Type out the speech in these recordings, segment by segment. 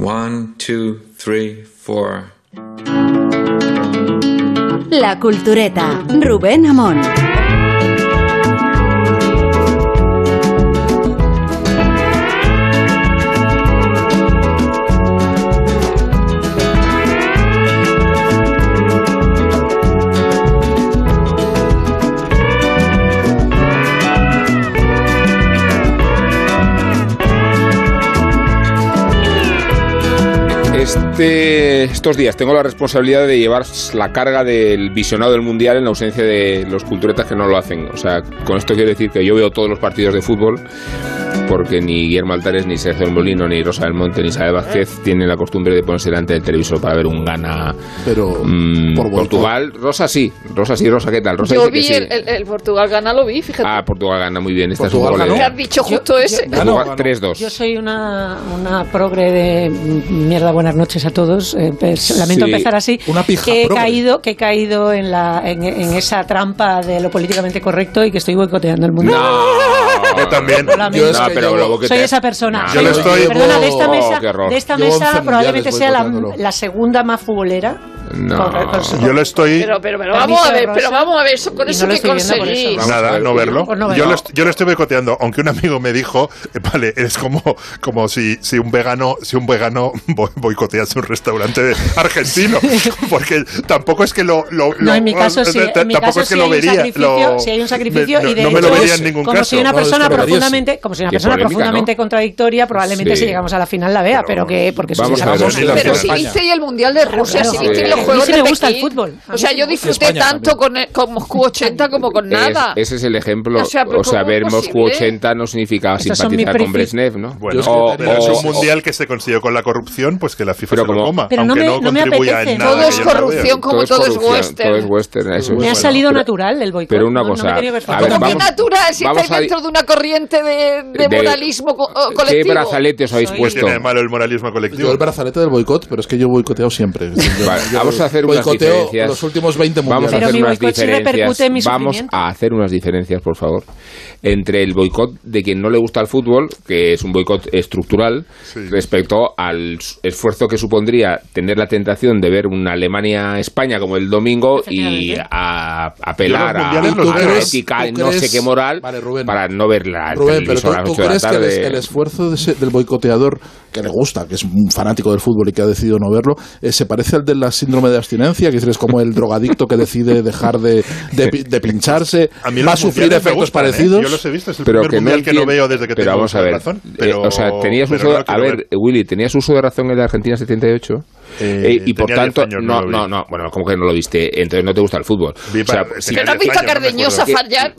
One, two, three, four. La Cultureta, Rubén Amón. Christ. Este, estos días tengo la responsabilidad de llevar la carga del visionado del Mundial en la ausencia de los culturetas que no lo hacen. O sea, con esto quiero decir que yo veo todos los partidos de fútbol porque ni Guillermo Altares, ni Sergio Molino, ni Rosa del Monte, ni Isabel Vázquez tienen la costumbre de ponerse delante del televisor para ver un gana Pero mm, por. Portugal. Rosa sí, Rosa sí, Rosa, ¿qué tal? Rosa Yo dice que vi sí. el, el- el Portugal gana, lo vi, fíjate. Ah, Portugal gana muy bien. Este es un Portugal gol ¿Qué de- has dicho justo ese? Portugal ganó. 3-2. Yo soy una, una progre de mierda, buenas noches a todos. Eh, pues, lamento Sí. empezar así. Una pija que he progre. caído, que he caído en, la, en, en esa trampa de lo políticamente correcto y que estoy boicoteando el mundo. No, Yo también. Yo es No, que pero Soy esa persona. Yo lo estoy- Perdona, de esta Oh, mesa, de esta mesa 11 probablemente sea la, la segunda más futbolera. No. Con- con su- Yo lo estoy. Pero, pero, pero vamos a ver, Rosa. pero vamos a ver, eso, con Y eso no que estoy eso. conseguís. Nada, ver, no verlo. Pues no yo, lo, est- yo lo estoy boicoteando, aunque un amigo me dijo, eh, vale, es como, como si, si un vegano, si un vegano bo- boicotease un restaurante argentino, porque tampoco es que lo, lo- No, en mi caso sí, t- en mi tampoco caso es que sí lo hay un vería, sacrificio, lo- sí hay un sacrificio me- no, y de no me hecho, lo vería en ningún como caso. soy una es persona profundamente, como soy una persona polémica, profundamente ¿no? contradictoria, probablemente Sí. si llegamos a la final la vea, pero que porque la Pero si viste el Mundial de Rusia, si viste Juegos sí de me gusta el Pekín. fútbol. A O sea, yo disfruté España tanto con, el- con Moscú 80 como con nada. Es- ese es el ejemplo. O sea, o sea, ¿cómo ver Moscú posible? 80 no significaba simpatizar con. Brezhnev, ¿no? Bueno, O- pero es un mundial que se consiguió con la corrupción, pues que la FIFA Pero se lo como- coma, Pero no aunque me- no, no me contribuya apetece. en nada. Todo es yo no corrupción, como todo es western. Todo es western, eso Me ha salido Pero- natural el boicot. pero una no- no cosa, ¿Cómo natural? Si estáis dentro de una corriente de, moralismo ¿Qué colectivo. brazalete os habéis puesto? Tiene de malo el moralismo Yo colectivo. el brazalete del boicot, pero es que yo boicoteo siempre. Yo- Vale, yo vamos a hacer unas diferencias. los últimos 20 Vamos a. Pero hacer unas sí diferencias. en mi Vamos a hacer unas diferencias, por favor, entre el boicot de quien no le gusta el fútbol, que es un boicot estructural, Sí. respecto al esfuerzo que supondría tener la tentación de ver una Alemania-España como el domingo y a apelar a, la ética y ¿Tú no sé qué moral Vale, Rubén. para no verla Rubén, pero televisor ¿tú, a las tú 8 de la crees que el, es- tarde. el esfuerzo de ese- del boicoteador, que le gusta, que es un fanático del fútbol y que ha decidido no verlo, eh, se parece al de la síndrome de abstinencia, que es como el drogadicto que decide dejar de, de pi- de pincharse, A mí va a sufrir efectos gustan, ¿eh? parecidos. Yo los he visto, es el pero primer que no mundial que no veo desde que pero tengo vamos a ver razón. eh, Pero, o sea tenías pero uso no a ver, Willy tenías uso de razón en la Argentina 78 Eh, Eh, y por tanto 10 años, no no no no. Bueno como que no lo viste entonces no te gusta el fútbol o sea, si Que no has 10 visto a Cardeñosa fallar.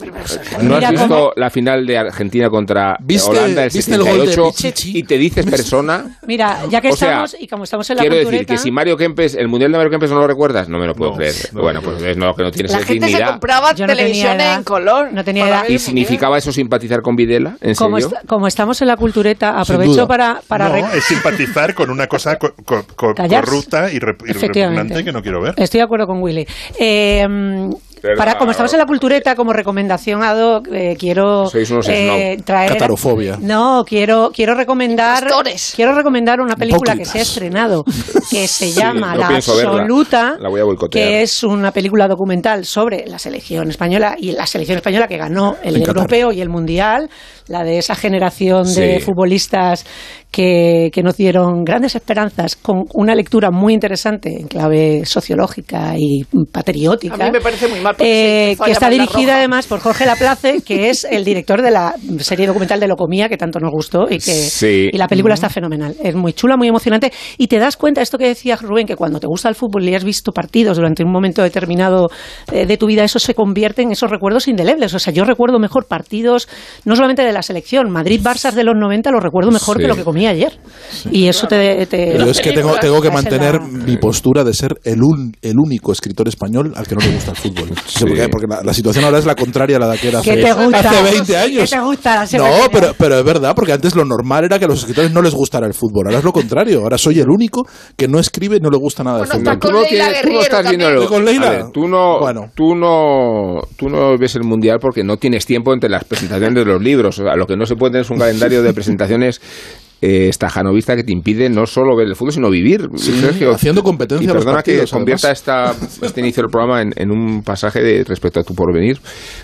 no has visto cómo- la final de Argentina contra ¿Viste- Holanda el gol de 78 Pichichi? y te dices persona Mira, ya que o sea, estamos y como estamos en la quiero decir cultureta, que si Mario Kempes el mundial de Mario Kempes no lo recuerdas no me lo puedo No, creer. no bueno pues es no que no tienes La gente se dignidad compraba no tenía televisión en color. No tenía edad. y el significaba eso simpatizar con Videla en como, serio est- como estamos en la cultureta, aprovecho para, para no, es simpatizar con una cosa co- co- co- Callarse. Corrupta y, rep- y repugnante que no quiero ver. Estoy de acuerdo con Willy. Eh, para, como estamos en la cultureta, como recomendación ad hoc, eh, quiero Sois unos snob. traer. Catarofobia. No, quiero, quiero recomendar. Pastores. Quiero recomendar una película que se ha estrenado, que se llama no La. Absoluta, La voy a boicotear. que es una película documental sobre la selección española y la selección española que ganó el En Qatar. europeo y el mundial, la de esa generación de futbolistas que, que nos dieron grandes esperanzas con una lectura muy interesante en clave sociológica y patriótica. A mí me parece muy mal, eh, que está dirigida además por Jorge Laplace, que es el director de la serie documental de Locomía, que tanto nos gustó y que Sí. y la película está fenomenal. Es muy chula, muy emocionante y te das cuenta, esto que decía Rubén, que cuando te gusta el fútbol y has visto partidos durante un momento determinado eh, de tu vida, eso se convierte en esos recuerdos indelebles. O sea, yo recuerdo mejor partidos, no solamente de la selección, Madrid-Barça de los 90 lo recuerdo mejor Sí. que lo que comí ayer. Y eso te... te- Yo es que tengo, tengo que mantener la- mi postura de ser el, un- el único escritor español al que no le gusta el fútbol. Porque la, la situación ahora es la contraria a la de que era hace, ¿Qué te gusta? hace 20 años. ¿Qué te gusta la No, pero, pero es verdad, porque antes lo normal era que a los escritores no les gustara el fútbol. Ahora es lo contrario. Ahora soy el único que no escribe y no le gusta nada el Bueno, fútbol. está tú no, tienes- tú no estás viendo el- ver, tú no, Bueno. tú no, tú no ves el mundial porque no tienes tiempo entre las presentaciones de los libros. O sea, lo que no se puede tener es un calendario de presentaciones eh, estajanovista que te impide no solo ver el fútbol, sino vivir. Sí, Sergio. haciendo competencia Y a los perdona partidos, que convierta esta, este inicio del programa en, en un pasaje de respecto a tu porvenir,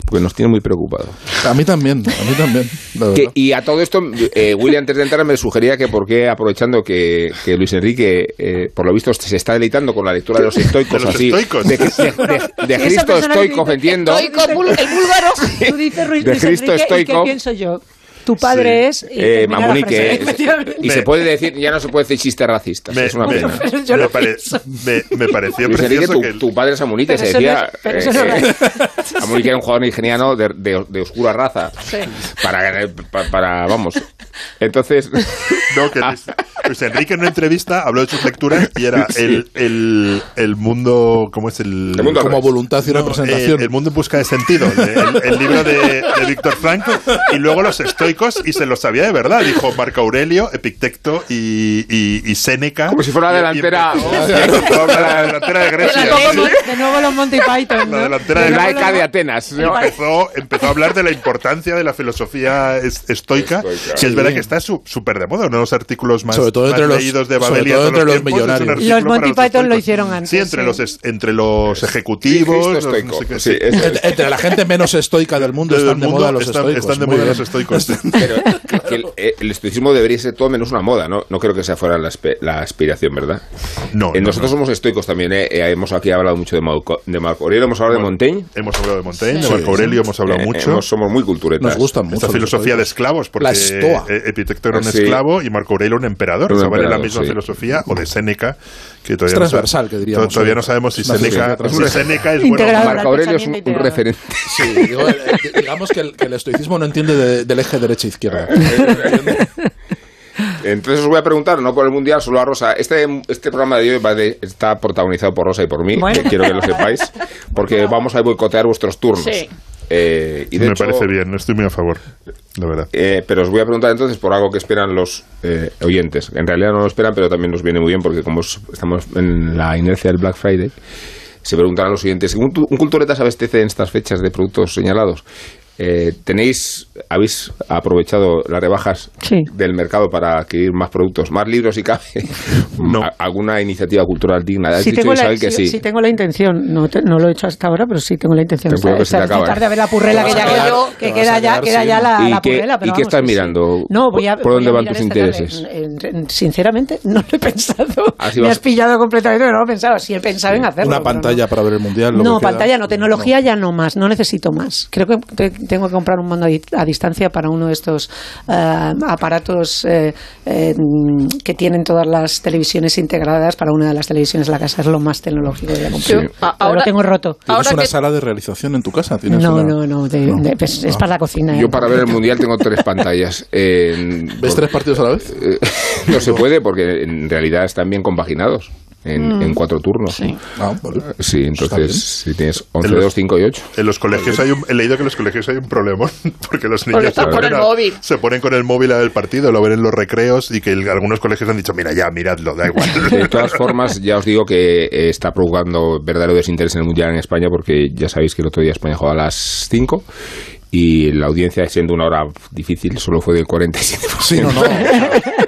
porque nos tiene muy preocupados. A mí también, a mí también. Que- y a todo esto, eh, Willy, antes de entrar, me sugería que, por qué, aprovechando que, que Luis Enrique, eh, por lo visto, se está deleitando con la lectura de los estoicos, De los así, estoicos. de, de- de- Cristo estoico, entiendo. Estoico, el búlgaro. Tú dices Ruiz De Luis Cristo Enrique, ¿y estoico. qué pienso yo? Tu padre es... y Eh, Mamunique, eh, Efectivamente. y se puede decir, ya no se puede decir chistes racistas, Me, es una me- pena. Yo me pare- me- me pareció Luis precioso tu, que el- tu padre es Amunique, Pero se no decía. es- no eh, es Amunique era un jugador nigeriano de, de- de oscura raza. Para, para, para- vamos. Entonces, No, que Luis, Enrique en una entrevista habló de sus lecturas y era el, el, el mundo, ¿cómo es el? El mundo Como voluntad y No, representación. eh, el mundo en busca de sentido, el, el libro de, de Víctor Frank, y luego los estoicos, y se los sabía de verdad, dijo Marco Aurelio, Epicteto y, y, y Séneca. Como si fuera la delantera. y la delantera de Grecia. De nuevo, de nuevo los Monty Python, La ¿no? delantera de la. ECA de Atenas. ¿no? Empezó, empezó a hablar de la importancia de la filosofía es- estoica, Estoica. que es verdad que está su- súper de moda, uno de los artículos más, Sobre todo entre los- leídos de sobre Babel y todo de todos entre los millonarios. Los Monty Python lo hicieron antes, Sí, entre, sí. Los, entre los ejecutivos, Cristo los no estoico. sé qué, Sí, sí. es- Entre, entre la gente menos estoica del mundo Del están de moda los están, estoicos. están de moda los estoicos. Pero que, el, eh, el estoicismo debería ser todo menos una moda, ¿no? No creo que esa fuera la, la aspiración, ¿verdad? No, Eh, no, nosotros no. somos estoicos también, ¿eh? Eh, Hemos aquí hablado mucho de Marco, de Marco Aurelio, hemos hablado de Montaigne. Hemos hablado de Montaigne, Sí. de Marco Aurelio, hemos hablado Eh, mucho. hemos- somos muy culturetas. Nos gustan mucho. Esta los filosofía de esclavos, porque La estoa. eh, Epicteto era un Sí. esclavo y Marco Aurelio un emperador. Un o sea, vale la misma sí. filosofía, o de Séneca, que todavía, Es no, sa- transversal, que diríamos to- todavía no sabemos si Séneca, filosofía si Séneca es bueno. Marco Aurelio es un, un referente. Sí, digo, eh, digamos que el, que el estoicismo no entiende de- del eje derecha-izquierda. Entonces os voy a preguntar, no por el Mundial, solo a Rosa. Este, este programa de hoy va de- está protagonizado por Rosa y por mí, Bueno. que quiero que lo sepáis, porque vamos a boicotear vuestros turnos. Sí. Eh, y de Me hecho, parece bien, estoy muy a favor, la verdad. Eh, pero os voy a preguntar entonces por algo que esperan los eh, oyentes. En realidad no lo esperan, pero también nos viene muy bien porque como es- estamos en la inercia del Black Friday, se preguntarán los oyentes, ¿un, un cultureta se abastece en estas fechas de productos señalados? Eh, ¿Tenéis, habéis aprovechado las rebajas Sí. del mercado para adquirir más productos, más libros si cabe? No. ¿A- ¿Alguna iniciativa cultural digna? Has Sí dicho, tengo, la, Isabel, que sí, sí. sí tengo la intención, no, te- no lo he hecho hasta ahora, pero sí tengo la intención. Ten cuidado que se te acaba, tarde a ver la purrela que Te ya quedar- que te queda ya, queda ya la, ¿Y la qué- purrela. Pero y qué estás mirando? No, voy a, ¿Por dónde voy a van tus intereses? En- en- sinceramente, no lo he pensado. Así Me vas- has pillado completamente, no lo he pensado. Sí he pensado en hacerlo. Una pantalla no. para ver el mundial. lo No, que pantalla no, tecnología ya no más, no necesito más. Creo que te- tengo que comprar un mando a, di- a distancia para uno de estos eh, aparatos eh, eh, que tienen todas las televisiones integradas para una de las televisiones de la casa. Es lo más tecnológico que voy a comprar. Sí. A- Pero ahora- lo tengo roto. ¿Tienes Ahora una que- sala de realización en tu casa? ¿Tienes No, una- no, no, de- de- pues es para la cocina. Yo eh. para ver el Mundial tengo tres pantallas. ¿Ves por- tres partidos a la vez? No se puede porque en realidad están bien compaginados en, en cuatro turnos. Sí, Ah, vale. entonces si tienes 11, En los- 2, 5 y 8. En los colegios hay un, he leído que en los colegios hay un problema porque los niños están se, ponen el a- móvil. se ponen con el móvil al partido, lo ven en los recreos y que el- algunos colegios han dicho, mira ya, miradlo, da igual. De todas formas, ya os digo que eh, está provocando verdadero desinterés en el Mundial en España porque ya sabéis que el otro día España jugó a las 5 y la audiencia, siendo una hora difícil, solo fue del 47%. Sí, no, no.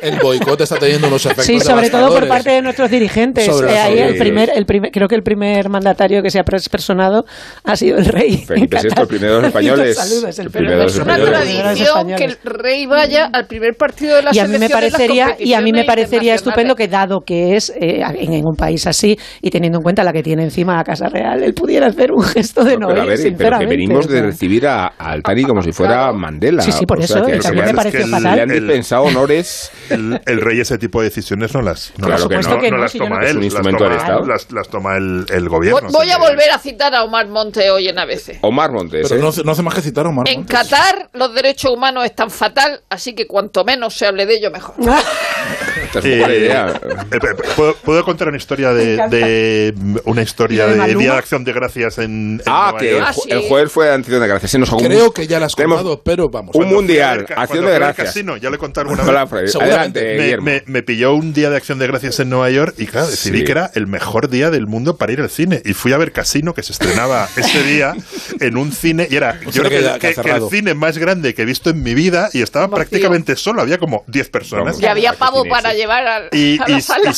el boicot está teniendo unos efectos Sí, sobre todo por parte de nuestros dirigentes. Sobre Eh, ahí el primer, el primer, creo que el primer mandatario que se ha personado ha sido el rey. Felipe VI, el primero de los españoles. Saludos, el El primero de los una españoles. españoles. tradición que el rey vaya al primer partido de la y a mí me parecería y a mí me parecería estupendo que dado que es eh, en, en un país así y teniendo en cuenta la que tiene encima la casa real él pudiera hacer un gesto de No, no, pero a ir, ver, pero que venimos de recibir a, a Altani como si fuera Claro. Mandela. Sí, sí, por O sea, eso, que y también me le- pareció es que el- fatal. le han el- dispensado honores. El, el rey ese tipo de decisiones no las, no Claro las, que supuesto no, que no las toma él, Es un las instrumento toma, del Estado. Las, las toma el, el gobierno. Voy, voy sea a que- volver a citar a Omar Monte hoy en ABC. Omar Montes. Pero ¿eh? no, hace- no hace más que citar a Omar En Montes. Qatar los derechos humanos están fatal, así que cuanto menos se hable de ello, mejor. Esta es una buena idea. ¿puedo, puedo contar una historia de, de una historia ¿Y lo de de? Día de Acción de Gracias en, en Ah, Nueva que el, York? Ah, ju- sí. el jueves fue Antonio de Gracia. Se nos Creo creo que ya la has contado, pero vamos. un mundial, acción de gracias. casino, ya le he contado alguna vez. Adelante, me, me- me pilló un día de acción de gracias en Nueva York y claro, decidí Sí. que era el mejor día del mundo para ir al cine. Y fui a ver Casino, que se estrenaba ese día en un cine. Y era, yo sea, creo que que, que que- que el cine más grande que he visto en mi vida y estaba prácticamente solo. Había como 10 personas. Y había pavo para llevar al- Y, a y- salí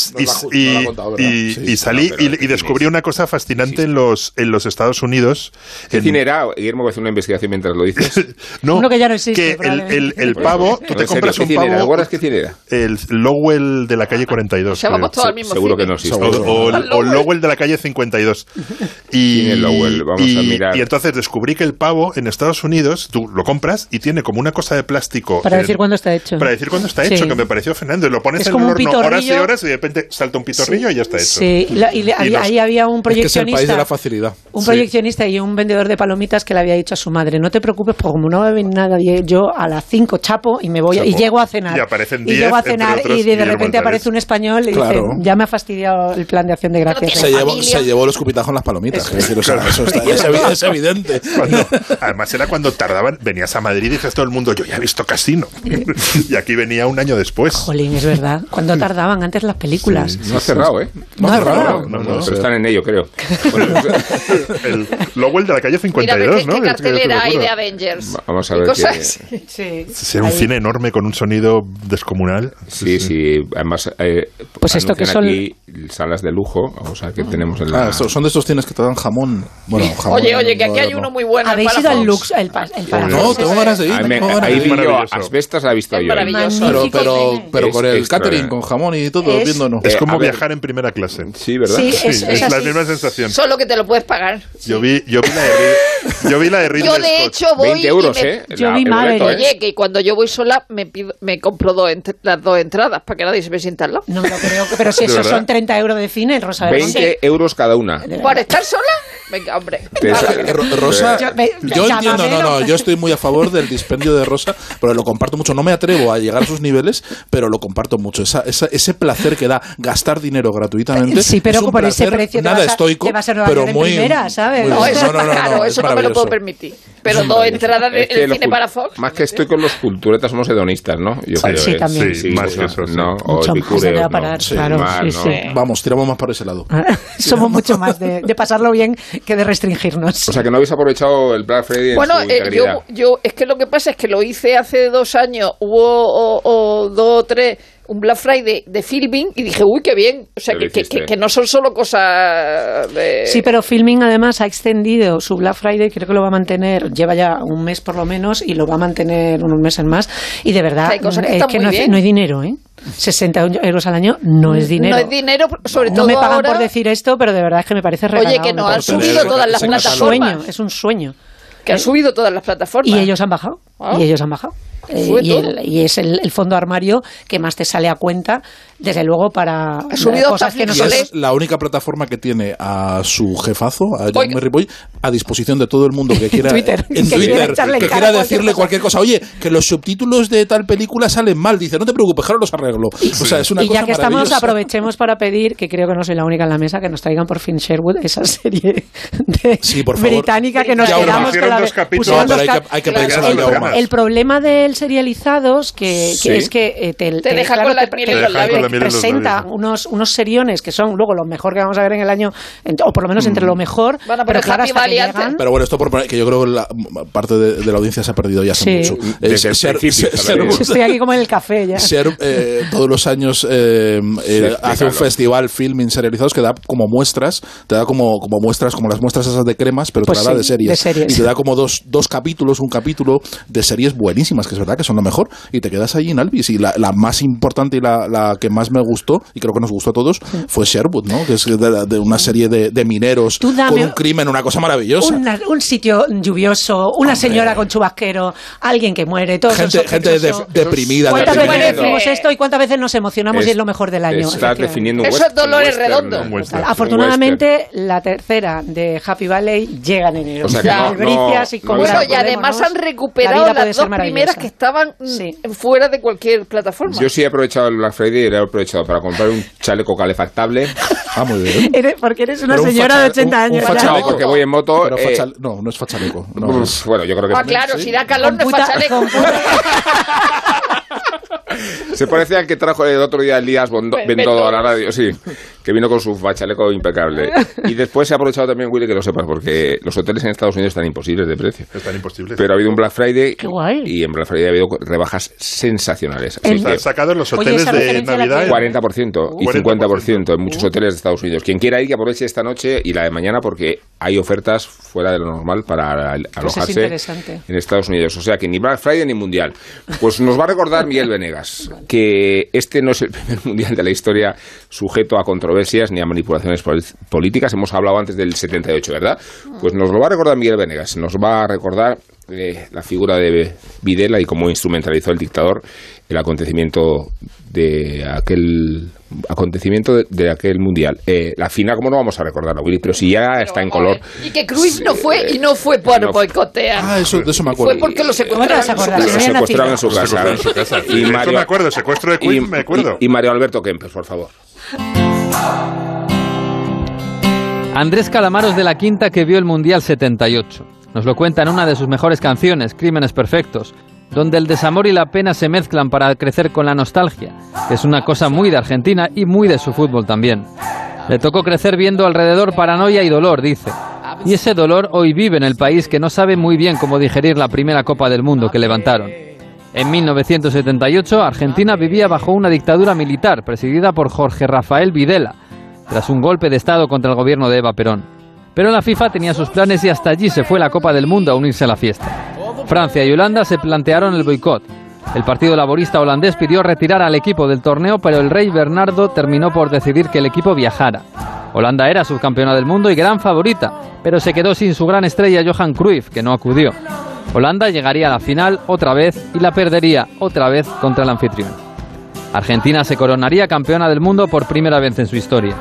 y- ¿qué y, cine descubrí es? una cosa fascinante en los en los Estados Unidos. ¿Qué En- cine era? Guillermo, a hacer una investigación mientras lo dices. no, Uno que ya no existe, que el, el- el pavo, tú te compras ¿qué un pavo. ¿Recuerdas qué cine era? El Lowell de la calle 42. O sea, vamos todos al mismo Seguro cine. que no existe. O, o- Lowell. Lowell de la calle 52. Y, ¿Quién es Lowell? Vamos y- a mirar. y entonces descubrí que el pavo en Estados Unidos, tú lo compras y tiene como una cosa de plástico. Para en- decir cuándo está hecho. Para decir cuándo está Sí. hecho, que me pareció fenómeno. Lo pones Es en como el un horno horas y horas y de repente salta un pitorrillo y ya está hecho. Sí, y la- y le- Y ahí, los- ahí había un Es que es el proyeccionista. país de la facilidad. Un Sí. proyeccionista y un vendedor de palomitas que le había dicho a su madre, no te preocupes, porque como no va a venir nadie, yo a las 5 chapo y me voy a- y Chapo. llego a cenar. Y aparecen Y 10, llego a cenar otros, y de, de repente aparece un español y Claro. dice, ya me ha fastidiado el plan de acción de gracias. tiene Se llevó, se llevó los cupitazos en las palomitas. es decir, o sea, eso está- es, evi- es evidente. Cuando- además era cuando tardaban, venías a Madrid y dices todo el mundo, yo ya he visto Casino. y aquí venía un año después. Jolín, es verdad. ¿Cuándo tardaban antes las películas? No ha cerrado, ¿eh? No ha cerrado. No, no, Pero no. están en ello, creo. Bueno, El Lowell de la calle Mira, a ver 52, qué, ¿no? qué cartelera hay de Avengers. Vamos a ver cosas. Sí. Un Ahí. cine enorme con un sonido descomunal. Sí, sí. Además, eh, Pues esto que son- aquí salas de lujo, o sea, que tenemos en la... Ah, son de estos cines que te dan jamón. Bueno, jamón. Oye, oye, que aquí hay uno muy bueno. ¿Habéis el ido al. Lux? El, pa- el Palafox? No, tengo ganas de ir. Ahí, me- ahí de vi yo. Asbestas la he visto yo. Maravilloso. Pero, pero, pero Es con el extra. catering, con jamón y todo, Es- viendo no. Es Eh, como ver. viajar en primera clase. Sí, ¿verdad? Sí, Sí, es, la misma sensación. Solo que te lo puedes pagar. Yo vi, yo vi la de, yo vi la de Ridley Yo, de Scott. Hecho, voy 20 euros, y me, ¿eh? Yo La- vi Maverick. ¿eh? Oye, que cuando yo voy sola me pido, me compro dos las dos entradas para que nadie se me sienta al lado. No me lo creo. Pero si ¿De esos verdad? son 30 euros de cine, el Rosa 20 euros cada una. ¿Por estar sola? Venga, hombre. Rosa, Yo- me- yo entiendo, no, no, yo estoy muy a favor del dispendio de Rosa, pero lo comparto mucho. No me atrevo a llegar a sus niveles, pero lo comparto mucho. Esa, esa- ese placer que da gastar dinero gratuitamente. Sí, pero es un por ese precio te nada vas a- estoico, te vas a Nueva pero York en muy, primera, ¿sabes? muy- No, eso no, está no, no, claro, no, es eso no me lo puedo permitir. Pero maravilloso. entradas de que el cine para Fox. Más que estoy con los culturetas, somos hedonistas, ¿no? Yo Sí, sí, también. Sí, más que eso, sí. ¿no? O Mucho más, epicúreos, ¿dónde va a ¿no? parar? Sí, Claro, más, sí, ¿no? sí. Vamos, tiramos más por ese lado. Somos mucho más de, de pasarlo bien que de restringirnos. O sea, que no habéis aprovechado el Black Friday en Bueno, su eh, yo, yo, es que lo que pasa es que lo hice hace dos años, hubo o, o dos o tres, un Black Friday de filming y dije, uy, qué bien. O sea, que, que, hiciste. que- que no son solo cosas de... Sí, pero Filming además ha extendido su Black Friday, creo que lo va a mantener, lleva ya un mes por lo menos y lo va a mantener unos meses más. Y de verdad, hay cosas que es que no, no hay dinero, ¿eh? 60 euros al año no es dinero. No es dinero, sobre No todo me pagan ahora. por decir esto, pero de verdad es que me parece regalado. Oye, que no han subido todas las ese un plataformas. sueño, es un sueño. Que han subido todas las plataformas. Y ellos han bajado. Ah. Y ellos han bajado. Y, el- y es el, el fondo armario que más te sale a cuenta, desde luego, para Ha subido cosas que no son es la única plataforma que tiene a su jefazo, a. Jaime Ripoll, a disposición de todo el mundo que quiera Twitter, en que quiera Twitter, echarle en que quiera cualquier decirle cosa. cualquier cosa. Oye, que los subtítulos de tal película salen mal. Dice, no te preocupes, ahora los arreglo. O sea, es una y cosa ya que estamos, aprovechemos para pedir, que creo que no soy la única en la mesa, que nos traigan por fin Sherwood, esa serie de Sí, por favor. británica que nos Ya, quedamos con la dos capítulos. No, hay que- hay que Claro. pensar Quedan algo ganas. más. el problema del serializados que, que Sí. es que eh, te, Te deja los labios. Con la presenta unos, unos seriones que son luego lo mejor que vamos a ver en el año, en- o por lo menos entre lo mejor, Van a pero poner claro, hasta que llegan... Pero bueno, esto por poner- que yo creo que la parte de, de la audiencia se ha perdido ya hace Sí. mucho. Desde ser- ser-. Estoy aquí como en el café ya. Ser eh, todos los años eh, eh, Sí, hace un festival filming serializados que da como muestras, te da como, como muestras, como las muestras esas de cremas, pero Pues te la da de series. de series. Y te da como dos, dos capítulos, un capítulo de series buenísimas, que es verdad que son lo mejor, y te quedas allí en Alvis. Y la, la más importante y la, la que más me gustó, y creo que nos gustó a todos, fue Sherwood, ¿no? Que es de, de una serie de, de mineros Tú dame- con un crimen, una cosa maravillosa. Una- un sitio lluvioso, una señora con chubasquero, alguien que muere, todo gente gente de- deprimida, ¿Cuántas veces decimos esto y cuántas veces nos emocionamos y es lo mejor del año? Estás definiendo un Eso es Dolores Redondo. ¿no? Afortunadamente, la tercera de Happy Valley llega en enero. O sea que no- Albricias y no- con no Bueno, y además han recuperado las dos primeras que estaban Sí. fuera de cualquier plataforma. Yo sí he aprovechado el Black Friday y he aprovechado para comprar un chaleco calefactable Ah, muy bien. Eres- porque eres una Pero un señora de 80 un- un años. No, Chaleco. porque voy en moto. Pero eh, no, no es fachaleco. No, pues, es- bueno, yo creo que Ah, sí. claro, si da calor no es fachaleco. Se parece al que trajo el otro día Elías Ven- Bendodo a la radio, sí, que vino con su fachaleco impecable. Y después se ha aprovechado también, Willy, que lo sepas, porque los hoteles en Estados Unidos están imposibles de precio. Es tan imposible. Pero ha habido un Black Friday Qué guay. y en Black Friday ha habido rebajas sensacionales. Así El- que Han sacado en los hoteles de Navidad. que- 40% y 50% en muchos hoteles de Estados Unidos. Quien quiera ir, que aproveche esta noche y la de mañana porque hay ofertas fuera de lo normal para al- alojarse en Estados Unidos. O sea que ni Black Friday ni Mundial. Pues nos va a recordar Miguel Venegas que este no es el primer Mundial de la historia sujeto a controversias ni a manipulaciones pol- políticas. Hemos hablado antes del 78, ¿verdad? Pues nos lo va a recordar Miguel Venegas. Nos va a recordar eh, la figura de Videla y cómo instrumentalizó el dictador el acontecimiento de aquel acontecimiento de, de aquel mundial. Eh, la final, ¿cómo no vamos a recordarla, Willy? Pero si ya está en color. Y que Cruyff no fue y no fue por No. boicotear. Ah, eso, de eso me acuerdo. Fue porque lo ¿Cómo te vas a secuestraron. acordar? en su Si Lo no había secuestraron en su nacido. casa. En su casa. Y De eso Mario- me acuerdo, secuestro de Queen, y, me acuerdo. y- y Mario Alberto Kempes, por favor. Andrés Calamaros de la Quinta que vio el Mundial 78. Nos lo cuenta en una de sus mejores canciones, Crímenes Perfectos, donde el desamor y la pena se mezclan para crecer con la nostalgia, que es una cosa muy de Argentina y muy de su fútbol también. Le tocó crecer viendo alrededor paranoia y dolor, dice. Y ese dolor hoy vive en el país que no sabe muy bien cómo digerir la primera Copa del Mundo que levantaron. En 1978, Argentina vivía bajo una dictadura militar presidida por Jorge Rafael Videla, tras un golpe de Estado contra el gobierno de Eva Perón. Pero la FIFA tenía sus planes y hasta allí se fue la Copa del Mundo a unirse a la fiesta. Francia y Holanda se plantearon el boicot. El Partido Laborista holandés pidió retirar al equipo del torneo, pero el rey Bernardo terminó por decidir que el equipo viajara. Holanda era subcampeona del mundo y gran favorita, pero se quedó sin su gran estrella Johan Cruyff, que no acudió. Holanda llegaría a la final otra vez y la perdería otra vez contra el anfitrión. Argentina se coronaría campeona del mundo por primera vez en su historia.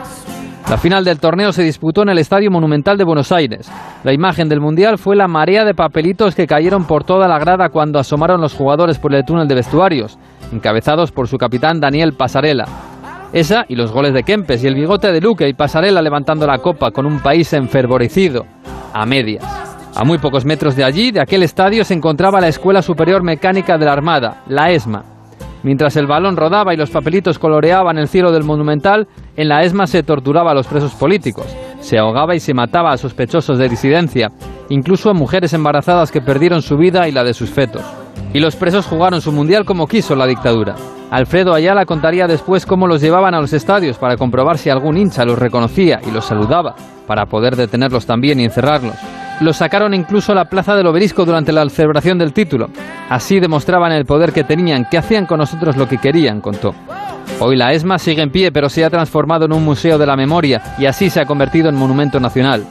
La final del torneo se disputó en el Estadio Monumental de Buenos Aires. La imagen del Mundial fue la marea de papelitos que cayeron por toda la grada cuando asomaron los jugadores por el túnel de vestuarios, encabezados por su capitán Daniel Pasarela. Esa y los goles de Kempes y el bigote de Luque y Pasarela levantando la copa con un país enfervorecido, a medias. A muy pocos metros de allí, de aquel estadio, se encontraba la Escuela Superior Mecánica de la Armada, la ESMA. Mientras el balón rodaba y los papelitos coloreaban el cielo del monumental, en la ESMA se torturaba a los presos políticos, se ahogaba y se mataba a sospechosos de disidencia, incluso a mujeres embarazadas que perdieron su vida y la de sus fetos. Y los presos jugaron su mundial como quiso la dictadura. Alfredo Ayala contaría después cómo los llevaban a los estadios para comprobar si algún hincha los reconocía y los saludaba, para poder detenerlos también y encerrarlos. Los sacaron incluso a la plaza del obelisco durante la celebración del título. Así demostraban el poder que tenían, que hacían con nosotros lo que querían, contó. Hoy la ESMA sigue en pie, pero se ha transformado en un museo de la memoria y así se ha convertido en monumento nacional.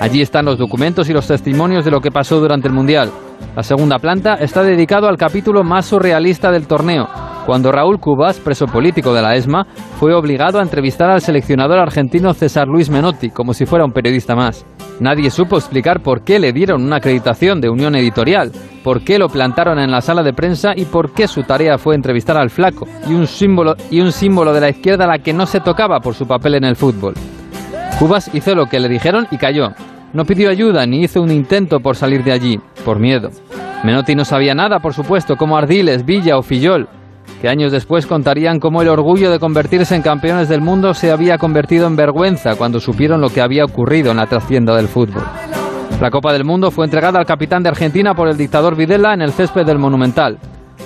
Allí están los documentos y los testimonios de lo que pasó durante el Mundial. La segunda planta está dedicado al capítulo más surrealista del torneo, cuando Raúl Cubas, preso político de la ESMA, fue obligado a entrevistar al seleccionador argentino César Luis Menotti como si fuera un periodista más. Nadie supo explicar por qué le dieron una acreditación de Unión Editorial, por qué lo plantaron en la sala de prensa y por qué su tarea fue entrevistar al flaco y un símbolo, y un símbolo de la izquierda a la que no se tocaba por su papel en el fútbol. Cubas hizo lo que le dijeron y cayó. No pidió ayuda ni hizo un intento por salir de allí, por miedo. Menotti no sabía nada, por supuesto, como Ardiles, Villa o Fillol, que años después contarían cómo el orgullo de convertirse en campeones del mundo se había convertido en vergüenza cuando supieron lo que había ocurrido en la trascienda del fútbol. La Copa del Mundo fue entregada al capitán de Argentina por el dictador Videla en el césped del Monumental.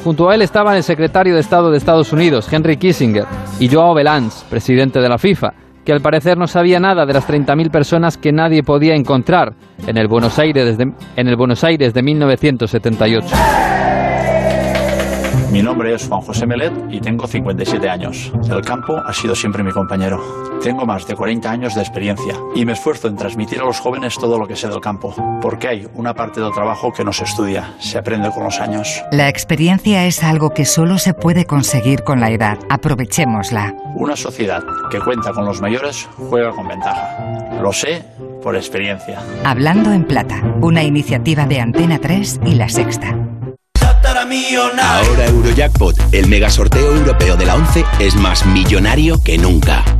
Junto a él estaban el secretario de Estado de Estados Unidos, Henry Kissinger, y Joao Belans, presidente de la FIFA, que al parecer no sabía nada de las 30.000 personas que nadie podía encontrar en el Buenos Aires, de, en el Buenos Aires de 1978. Mi nombre es Juan José Melet y tengo 57 años. El campo ha sido siempre mi compañero. Tengo más de 40 años de experiencia y me esfuerzo en transmitir a los jóvenes todo lo que sé del campo, porque hay una parte del trabajo que no se estudia, se aprende con los años. La experiencia es algo que solo se puede conseguir con la edad. Aprovechémosla. Una sociedad que cuenta con los mayores juega con ventaja. Lo sé por experiencia. Hablando en Plata, una iniciativa de Antena 3 y La Sexta. Ahora Eurojackpot, el mega sorteo europeo de la 11, es más millonario que nunca.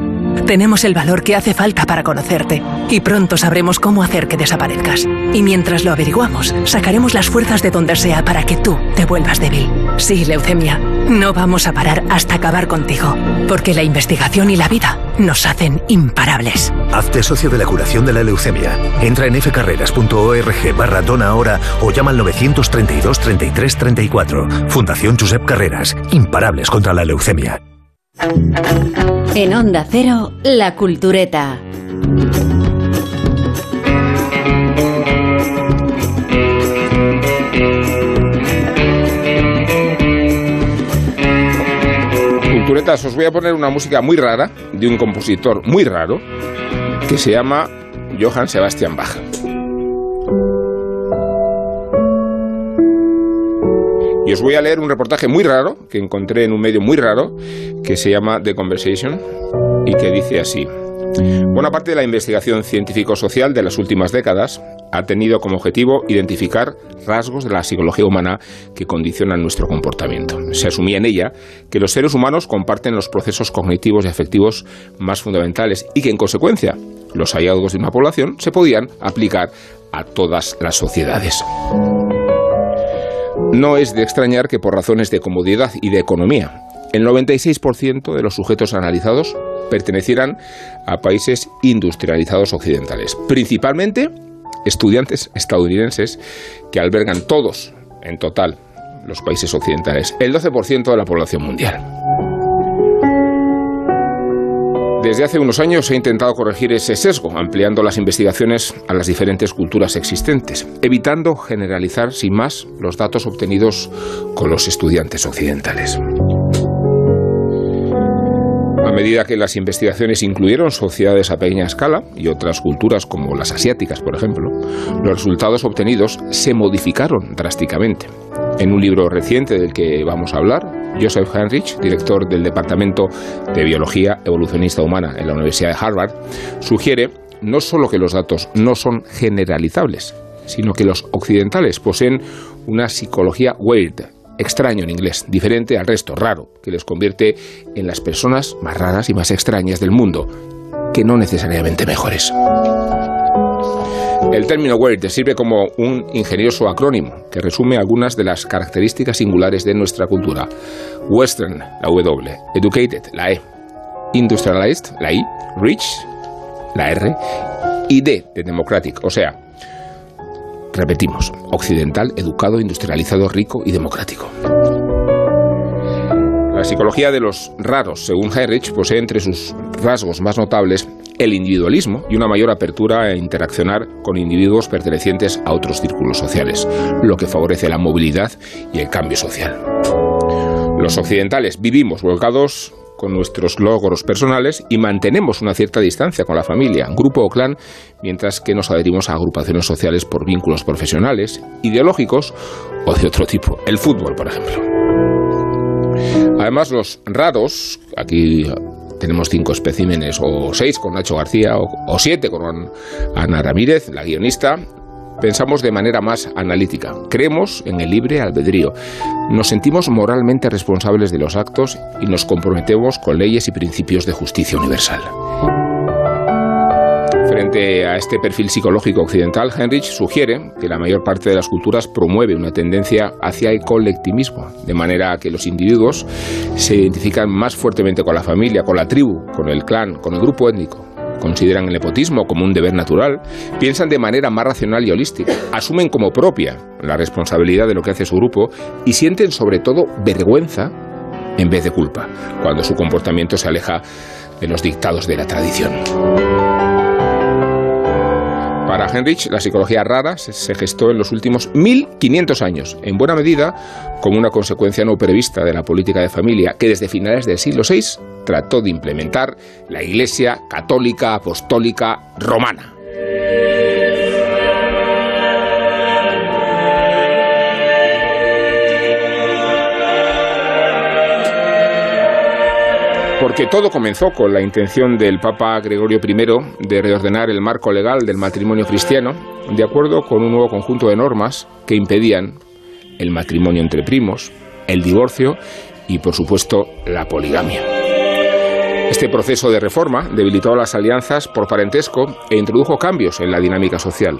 Tenemos el valor que hace falta para conocerte y pronto sabremos cómo hacer que desaparezcas. Y mientras lo averiguamos, sacaremos las fuerzas de donde sea para que tú te vuelvas débil. Sí, leucemia, no vamos a parar hasta acabar contigo, porque la investigación y la vida nos hacen imparables. Hazte socio de la curación de la leucemia. Entra en fcarreras.org barra dona ahora o llama al 932 33 34. Fundación Josep Carreras. Imparables contra la leucemia. En Onda Cero, La Cultureta. Culturetas, os voy a poner una música muy rara de un compositor muy raro que se llama Johann Sebastian Bach. Y os voy a leer un reportaje muy raro que encontré en un medio muy raro que se llama The Conversation y que dice así. Buena parte de la investigación científico-social de las últimas décadas ha tenido como objetivo identificar rasgos de la psicología humana que condicionan nuestro comportamiento. Se asumía en ella que los seres humanos comparten los procesos cognitivos y afectivos más fundamentales y que, en consecuencia, los hallazgos de una población se podían aplicar a todas las sociedades. No es de extrañar que por razones de comodidad y de economía, el 96% de los sujetos analizados pertenecieran a países industrializados occidentales, principalmente estudiantes estadounidenses que albergan todos, en total, los países occidentales, el 12% de la población mundial. Desde hace unos años ha intentado corregir ese sesgo, ampliando las investigaciones a las diferentes culturas existentes, evitando generalizar sin más los datos obtenidos con los estudiantes occidentales. A medida que las investigaciones incluyeron sociedades a pequeña escala y otras culturas como las asiáticas, por ejemplo, los resultados obtenidos se modificaron drásticamente. En un libro reciente del que vamos a hablar, Joseph Heinrich, director del Departamento de Biología Evolucionista Humana en la Universidad de Harvard, sugiere no solo que los datos no son generalizables, sino que los occidentales poseen una psicología weird, extraño en inglés, diferente al resto, raro, que les convierte en las personas más raras y más extrañas del mundo, que no necesariamente mejores. El término weird sirve como un ingenioso acrónimo que resume algunas de las características singulares de nuestra cultura. Western, la W, Educated, la E, Industrialized, la I, Rich, la R, y D de Democratic, o sea, repetimos, occidental, educado, industrializado, rico y democrático. La psicología de los raros, según Heinrich, posee entre sus rasgos más notables el individualismo y una mayor apertura a interaccionar con individuos pertenecientes a otros círculos sociales, lo que favorece la movilidad y el cambio social. Los occidentales vivimos volcados con nuestros logros personales y mantenemos una cierta distancia con la familia, grupo o clan, mientras que nos adherimos a agrupaciones sociales por vínculos profesionales, ideológicos o de otro tipo. El fútbol, por ejemplo. Además, los raros, aquí tenemos cinco especímenes, o seis con Nacho García, o, siete con Ana Ramírez, la guionista, pensamos de manera más analítica. Creemos en el libre albedrío. Nos sentimos moralmente responsables de los actos y nos comprometemos con leyes y principios de justicia universal. Frente a este perfil psicológico occidental, Heinrich sugiere que la mayor parte de las culturas promueve una tendencia hacia el colectivismo, de manera que los individuos se identifican más fuertemente con la familia, con la tribu, con el clan, con el grupo étnico. Consideran el nepotismo como un deber natural, piensan de manera más racional y holística, asumen como propia la responsabilidad de lo que hace su grupo y sienten sobre todo vergüenza en vez de culpa, cuando su comportamiento se aleja de los dictados de la tradición. Para Heinrich, la psicología rara se gestó en los últimos 1500 años, en buena medida como una consecuencia no prevista de la política de familia que desde finales del siglo VI trató de implementar la Iglesia católica apostólica romana. Porque todo comenzó con la intención del Papa Gregorio I de reordenar el marco legal del matrimonio cristiano de acuerdo con un nuevo conjunto de normas que impedían el matrimonio entre primos, el divorcio y, por supuesto, la poligamia. Este proceso de reforma debilitó las alianzas por parentesco e introdujo cambios en la dinámica social.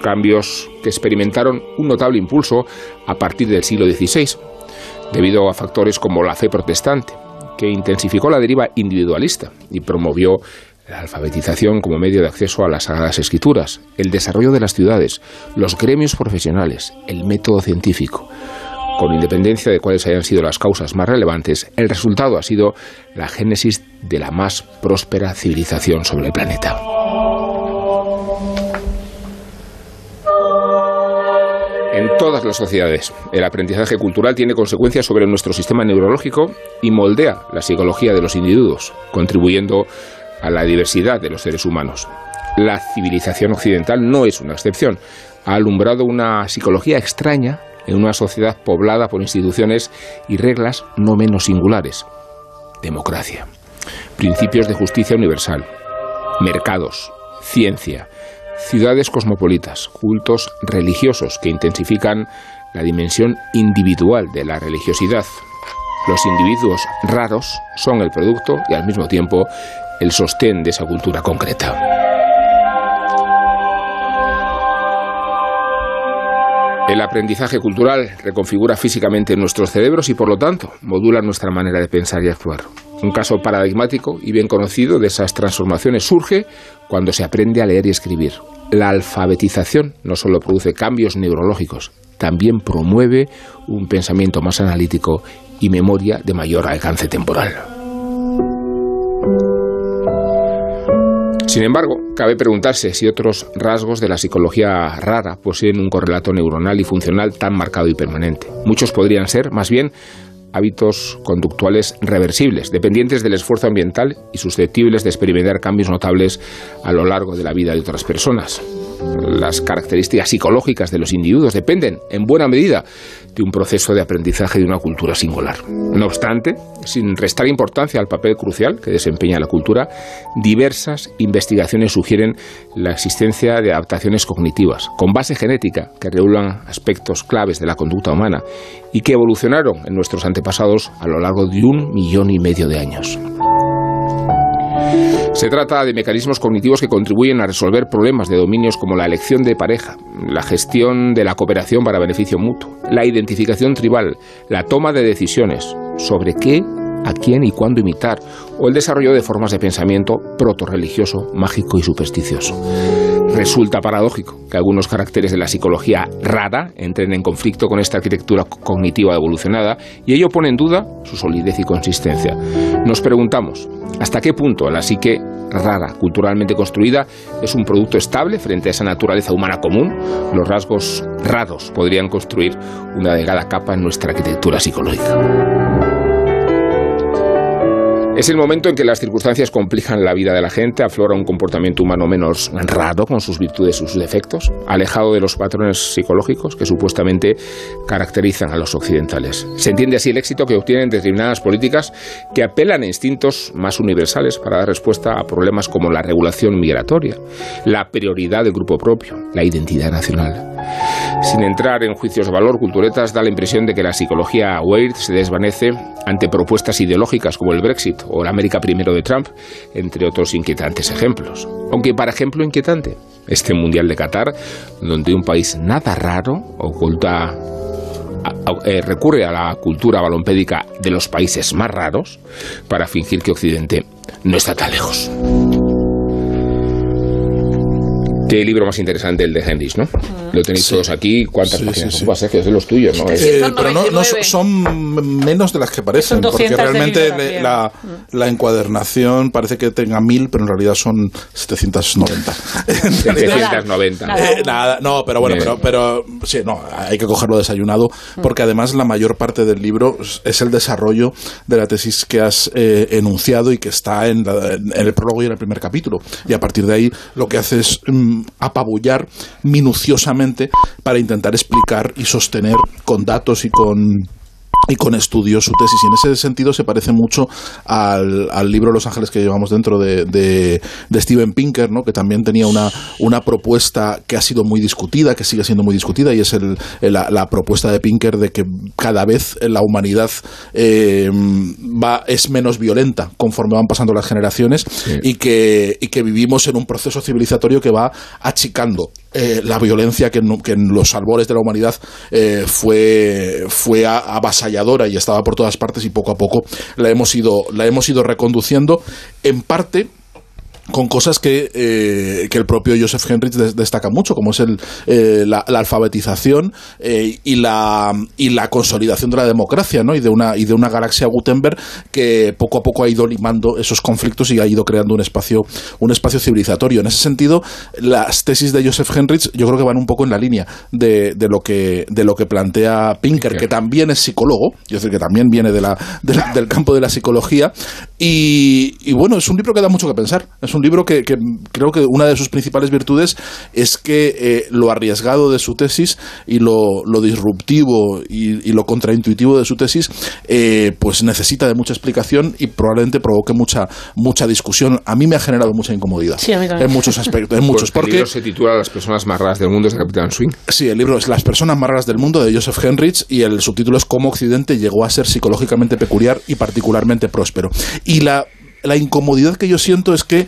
Cambios que experimentaron un notable impulso a partir del siglo XVI, debido a factores como la fe protestante, que intensificó la deriva individualista y promovió la alfabetización como medio de acceso a las sagradas escrituras, el desarrollo de las ciudades, los gremios profesionales, el método científico. Con independencia de cuáles hayan sido las causas más relevantes, el resultado ha sido la génesis de la más próspera civilización sobre el planeta. Todas las sociedades, el aprendizaje cultural tiene consecuencias sobre nuestro sistema neurológico y moldea la psicología de los individuos, contribuyendo a la diversidad de los seres humanos. La civilización occidental no es una excepción. Ha alumbrado una psicología extraña en una sociedad poblada por instituciones y reglas no menos singulares. Democracia, principios de justicia universal, mercados, ciencia, ciudades cosmopolitas, cultos religiosos que intensifican la dimensión individual de la religiosidad. Los individuos raros son el producto y al mismo tiempo el sostén de esa cultura concreta. El aprendizaje cultural reconfigura físicamente nuestros cerebros y por lo tanto modula nuestra manera de pensar y actuar. Un caso paradigmático y bien conocido de esas transformaciones surge cuando se aprende a leer y escribir. La alfabetización no solo produce cambios neurológicos, también promueve un pensamiento más analítico y memoria de mayor alcance temporal. Sin embargo, cabe preguntarse si otros rasgos de la psicología rara poseen un correlato neuronal y funcional tan marcado y permanente. Muchos podrían ser, más bien, hábitos conductuales reversibles, dependientes del esfuerzo ambiental y susceptibles de experimentar cambios notables a lo largo de la vida de otras personas. Las características psicológicas de los individuos dependen, en buena medida, de un proceso de aprendizaje de una cultura singular. No obstante, sin restar importancia al papel crucial que desempeña la cultura, diversas investigaciones sugieren la existencia de adaptaciones cognitivas con base genética que regulan aspectos claves de la conducta humana y que evolucionaron en nuestros antepasados a lo largo de un millón y medio de años. Se trata de mecanismos cognitivos que contribuyen a resolver problemas de dominios como la elección de pareja, la gestión de la cooperación para beneficio mutuo, la identificación tribal, la toma de decisiones. Sobre qué, a quién y cuándo imitar, o el desarrollo de formas de pensamiento proto-religioso, mágico y supersticioso. Resulta paradójico que algunos caracteres de la psicología rara entren en conflicto con esta arquitectura cognitiva evolucionada y ello pone en duda su solidez y consistencia. Nos preguntamos, ¿hasta qué punto la psique rara, culturalmente construida, es un producto estable frente a esa naturaleza humana común? Los rasgos raros podrían construir una delgada capa en nuestra arquitectura psicológica. Es el momento en que las circunstancias complican la vida de la gente, aflora un comportamiento humano menos raro con sus virtudes y sus defectos, alejado de los patrones psicológicos que supuestamente caracterizan a los occidentales. Se entiende así el éxito que obtienen determinadas políticas que apelan a instintos más universales para dar respuesta a problemas como la regulación migratoria, la prioridad del grupo propio, la identidad nacional. Sin entrar en juicios de valor, Culturetas da la impresión de que la psicología weird se desvanece ante propuestas ideológicas como el Brexit o la América primero de Trump, entre otros inquietantes ejemplos. Aunque, para ejemplo inquietante, este Mundial de Qatar, donde un país nada raro oculta eh, recurre a la cultura balompédica de los países más raros para fingir que Occidente no está tan lejos. Qué libro más interesante el de Hendrix, ¿no? Lo tenéis todos aquí. ¿Cuántas páginas son? Pues que es de los tuyos, ¿no? Eh, pero no, no, son menos de las que parecen, porque realmente la, la, encuadernación parece que tenga mil, pero en realidad son 790. 790. Eh, nada, no, pero bueno, pero, pero sí, no, hay que cogerlo desayunado, mm. porque además la mayor parte del libro es el desarrollo de la tesis que has eh, enunciado y que está en, en, el prólogo y en el primer capítulo. Y a partir de ahí lo que hace es mm, apabullar minuciosamente para intentar explicar y sostener con datos y con y con estudios su tesis. Y en ese sentido se parece mucho al, al libro Los Ángeles que llevamos dentro de, de, de Steven Pinker, ¿no? que también tenía una, una propuesta que ha sido muy discutida, que sigue siendo muy discutida, y es el, la, la propuesta de Pinker de que cada vez la humanidad eh, va, es menos violenta conforme van pasando las generaciones y, que, y que vivimos en un proceso civilizatorio que va achicando eh, la violencia que en, los albores de la humanidad eh, fue, fue avasalladora y estaba por todas partes y poco a poco la hemos ido, la hemos ido reconduciendo en parte con cosas que, eh, que el propio Joseph Henrich destaca mucho, como es el, eh, la, la, alfabetización eh, y, la, y la consolidación de la democracia ¿no? y, de una, y de una galaxia Gutenberg que poco a poco ha ido limando esos conflictos y ha ido creando un espacio, un espacio civilizatorio. En ese sentido, las tesis de Joseph Henrich yo creo que van un poco en la línea de, de lo, que, de lo que plantea Pinker, que también es psicólogo, es decir, que también viene de la, de la, del campo de la psicología. Y, y, bueno, es un libro que da mucho que pensar. Es un libro que, que creo que una de sus principales virtudes es que eh, lo arriesgado de su tesis y lo, lo disruptivo y, y, lo contraintuitivo de su tesis, eh, pues necesita de mucha explicación y probablemente provoque mucha mucha discusión. A mí me ha generado mucha incomodidad sí, en muchos aspectos. En muchos, porque el libro se titula Las personas más raras del mundo es de Capitán Swing. Sí, el libro es Las personas más raras del mundo de Joseph Henrich y el subtítulo es Cómo Occidente llegó a ser psicológicamente peculiar y particularmente próspero. Y la, la incomodidad que yo siento es que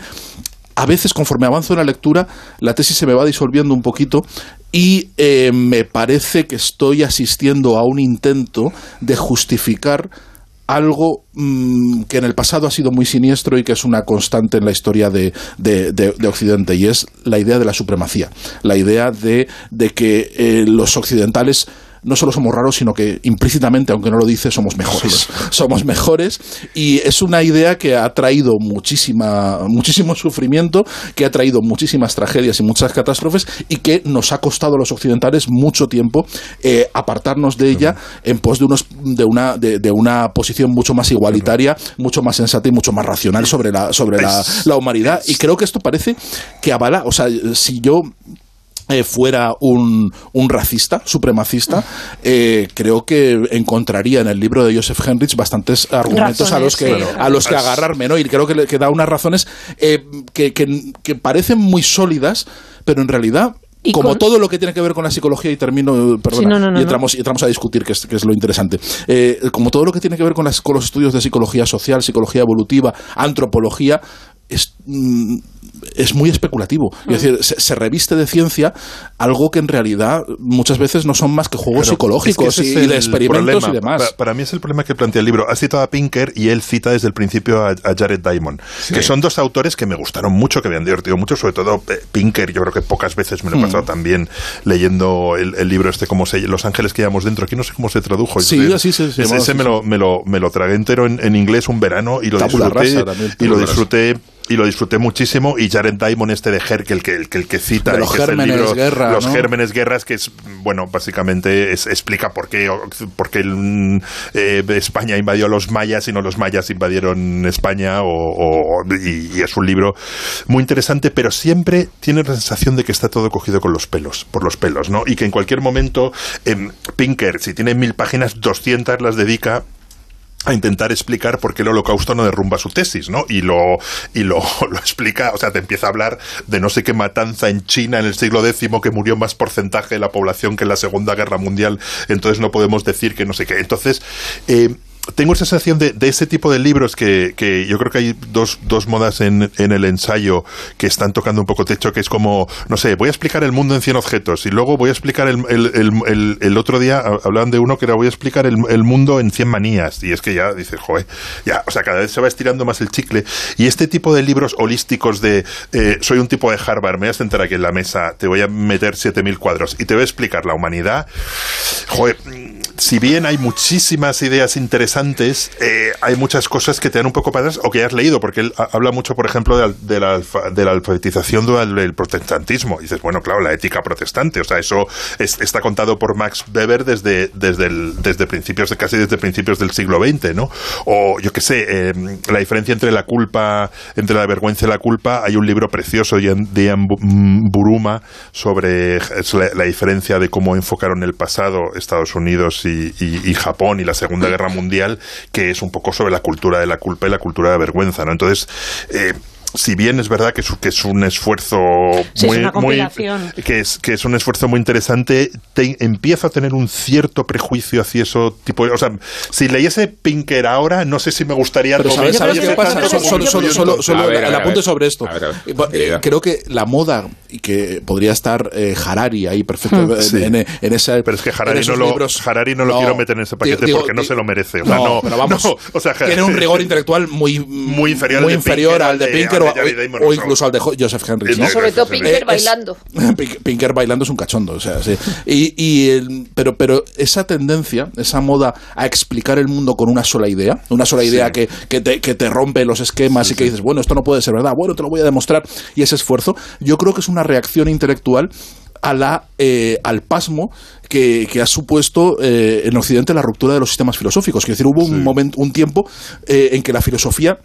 a veces conforme avanzo en la lectura la tesis se me va disolviendo un poquito y eh, me parece que estoy asistiendo a un intento de justificar algo mmm, que en el pasado ha sido muy siniestro y que es una constante en la historia de, de, de, de Occidente y es la idea de la supremacía, la idea de, que eh, los occidentales no solo somos raros, sino que implícitamente, aunque no lo dice, somos mejores. somos mejores. Y es una idea que ha traído muchísima, muchísimo sufrimiento, que ha traído muchísimas tragedias y muchas catástrofes y que nos ha costado a los occidentales mucho tiempo eh, apartarnos de ella en pos de, unos, de, una, de, de, una posición mucho más igualitaria, mucho más sensata y mucho más racional sobre la, sobre la, la humanidad. Y creo que esto parece que avala, o sea, si yo eh, fuera un, un, racista, supremacista, eh, creo que encontraría en el libro de Joseph Henrich bastantes argumentos razones, a los que, sí. a los que agarrarme, ¿no? Y creo que, que da unas razones eh, que, que, que parecen muy sólidas, pero en realidad y como con... todo lo que tiene que ver con la psicología y termino perdona sí, no, no, no, y entramos y entramos a discutir que es, que es lo interesante eh, como todo lo que tiene que ver con, las, con, los estudios de psicología social psicología evolutiva antropología es, mm, es muy especulativo. Mm. Es decir, se, se, reviste de ciencia algo que en realidad muchas veces no son más que juegos claro, psicológicos es que y de experimentos problema. y demás. Para, para, mí es el problema que plantea el libro. Ha citado a Pinker y él cita desde el principio a, a Jared Diamond, sí. que son dos autores que me gustaron mucho, que me han divertido mucho, sobre todo eh, Pinker. Yo creo que pocas veces me lo he pasado mm. también leyendo el, el, libro este, como se, Los Ángeles que llevamos dentro. Aquí no sé cómo se tradujo. Sí, ese, así se, se ese, ese me, lo, me, lo, me lo tragué entero en, en inglés un verano y lo Tabula disfruté. Rasa, y lo disfruté y lo disfruté muchísimo y Jared Diamond este de Her que el que el que, el que cita los que gérmenes libro, guerra los ¿no? gérmenes guerras que es bueno básicamente es, explica por qué por qué el, eh, España invadió a los mayas y no los mayas invadieron España o, o y, y, es un libro muy interesante pero siempre tiene la sensación de que está todo cogido con los pelos por los pelos no y que en cualquier momento eh, Pinker si tiene mil páginas 200 las dedica a intentar explicar por qué el holocausto no derrumba su tesis, ¿no? Y lo, y lo, lo explica, o sea, te empieza a hablar de no sé qué matanza en China en el siglo X que murió más porcentaje de la población que en la Segunda Guerra Mundial, entonces no podemos decir que no sé qué. Entonces, eh, tengo esa sensación de, de, ese tipo de libros que, que yo creo que hay dos, dos modas en, en, el ensayo que están tocando un poco techo, que es como, no sé, voy a explicar el mundo en 100 objetos y luego voy a explicar el, el, el, el otro día, hablaban de uno que era voy a explicar el, mundo en 100 manías y es que ya dices, joder, ya, o sea, cada vez se va estirando más el chicle y este tipo de libros holísticos de eh, soy un tipo de Harvard, me voy a sentar aquí en la mesa, te voy a meter 7000 cuadros y te voy a explicar la humanidad, joder, si bien hay muchísimas ideas interesantes, eh, hay muchas cosas que te dan un poco para atrás o que has leído, porque él habla mucho, por ejemplo, de, de, la, de la, alfabetización del, del, protestantismo. Y dices, bueno, claro, la ética protestante, o sea, eso es, está contado por Max Weber desde, desde, principios, de, casi desde principios del siglo XX, ¿no? O, yo qué sé, eh, la diferencia entre la culpa, entre la vergüenza y la culpa, hay un libro precioso de Ian Buruma sobre la, la diferencia de cómo enfocaron el pasado Estados Unidos y y, Japón y la Segunda Guerra Mundial, que es un poco sobre la cultura de la culpa y la cultura de la vergüenza, ¿no? Entonces, eh, si bien es verdad que es, que es un esfuerzo Sí, es muy, una muy compilación. que es que es un esfuerzo muy interesante, te empieza a tener un cierto prejuicio hacia eso tipo, o sea, si leyese Pinker ahora, no sé si me gustaría Pero ¿sabes, ¿sabes qué pasa? Solo, solo, solo, ver, el apunte sobre esto. A ver, a ver. Eh, Creo que la moda, y que podría estar eh, Harari ahí perfectamente Hmm. Sí. en, en, en esa. Pero es que Harari no, lo, libros- Harari no lo quiero meter en ese paquete digo- porque no se lo merece. O sea, no, pero vamos, no, o sea, tiene un rigor intelectual muy, muy inferior, muy al de inferior al de Pinker o, de David Damon, o o sea, incluso al de Jo- Joseph Henry. Sobre todo Pinker Eh, es- bailando. Pink- Pinker bailando es un cachondo, o sea, sí. Y, y el- pero, pero esa tendencia, esa moda a explicar el mundo con una sola idea, una sola idea que, que, te, que te rompe los esquemas y que dices, bueno, esto no puede ser verdad, bueno, te lo voy a demostrar, y ese esfuerzo, yo creo que es una reacción intelectual a la, eh, al pasmo que, que ha supuesto eh, en Occidente la ruptura de los sistemas filosóficos. Es decir, hubo un momento, un tiempo eh, en que la filosofía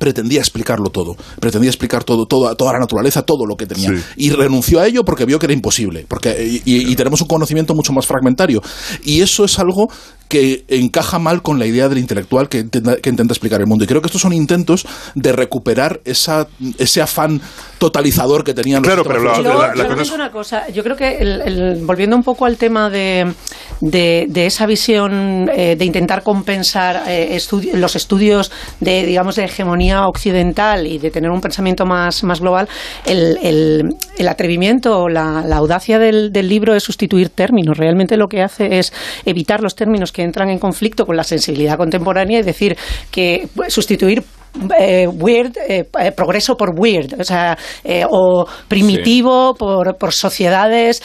pretendía explicarlo todo, pretendía explicar todo, toda, toda la naturaleza, todo lo que tenía. Sí. Y renunció a ello porque vio que era imposible, porque y, y- y tenemos un conocimiento mucho más fragmentario. Y eso es algo que encaja mal con la idea del intelectual que intenta, que intenta explicar el mundo. Y creo que estos son intentos de recuperar esa, ese afán totalizador que tenían Claro, los pero la- luego, filosóficos. solamente una cosa, yo creo que el- el- volviendo un poco al tema de, de, de esa visión eh, de intentar compensar eh, estudi- los estudios de, digamos, de hegemonía occidental y de tener un pensamiento más, más global, el, el- el atrevimiento, la, la audacia del, del libro es sustituir términos. Realmente lo que hace es evitar los términos que entran en conflicto con la sensibilidad contemporánea y decir que pues, sustituir eh, weird, eh, eh, progreso por weird, o sea, eh, o primitivo por, por sociedades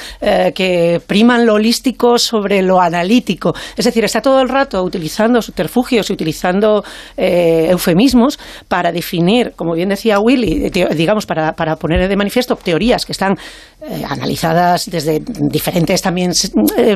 que priman lo holístico sobre lo analítico. Es decir, está todo el rato utilizando subterfugios y utilizando eufemismos para definir, como bien decía Willy, digamos, para, para poner de manifiesto teorías que están analizadas desde diferentes también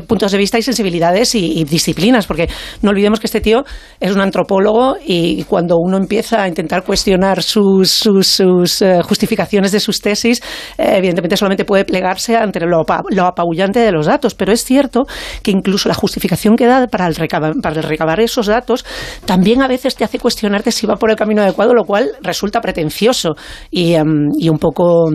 puntos de vista y sensibilidades y, y disciplinas, porque no olvidemos que este tío es un antropólogo y cuando uno empieza intentar cuestionar sus, sus, eh, justificaciones de sus tesis, eh, evidentemente solamente puede plegarse ante lo, lo apabullante de los datos, pero es cierto que incluso la justificación que da para el, recabar, para el recabar esos datos también a veces te hace cuestionarte si va por el camino adecuado, lo cual resulta pretencioso. Y, em, y un poco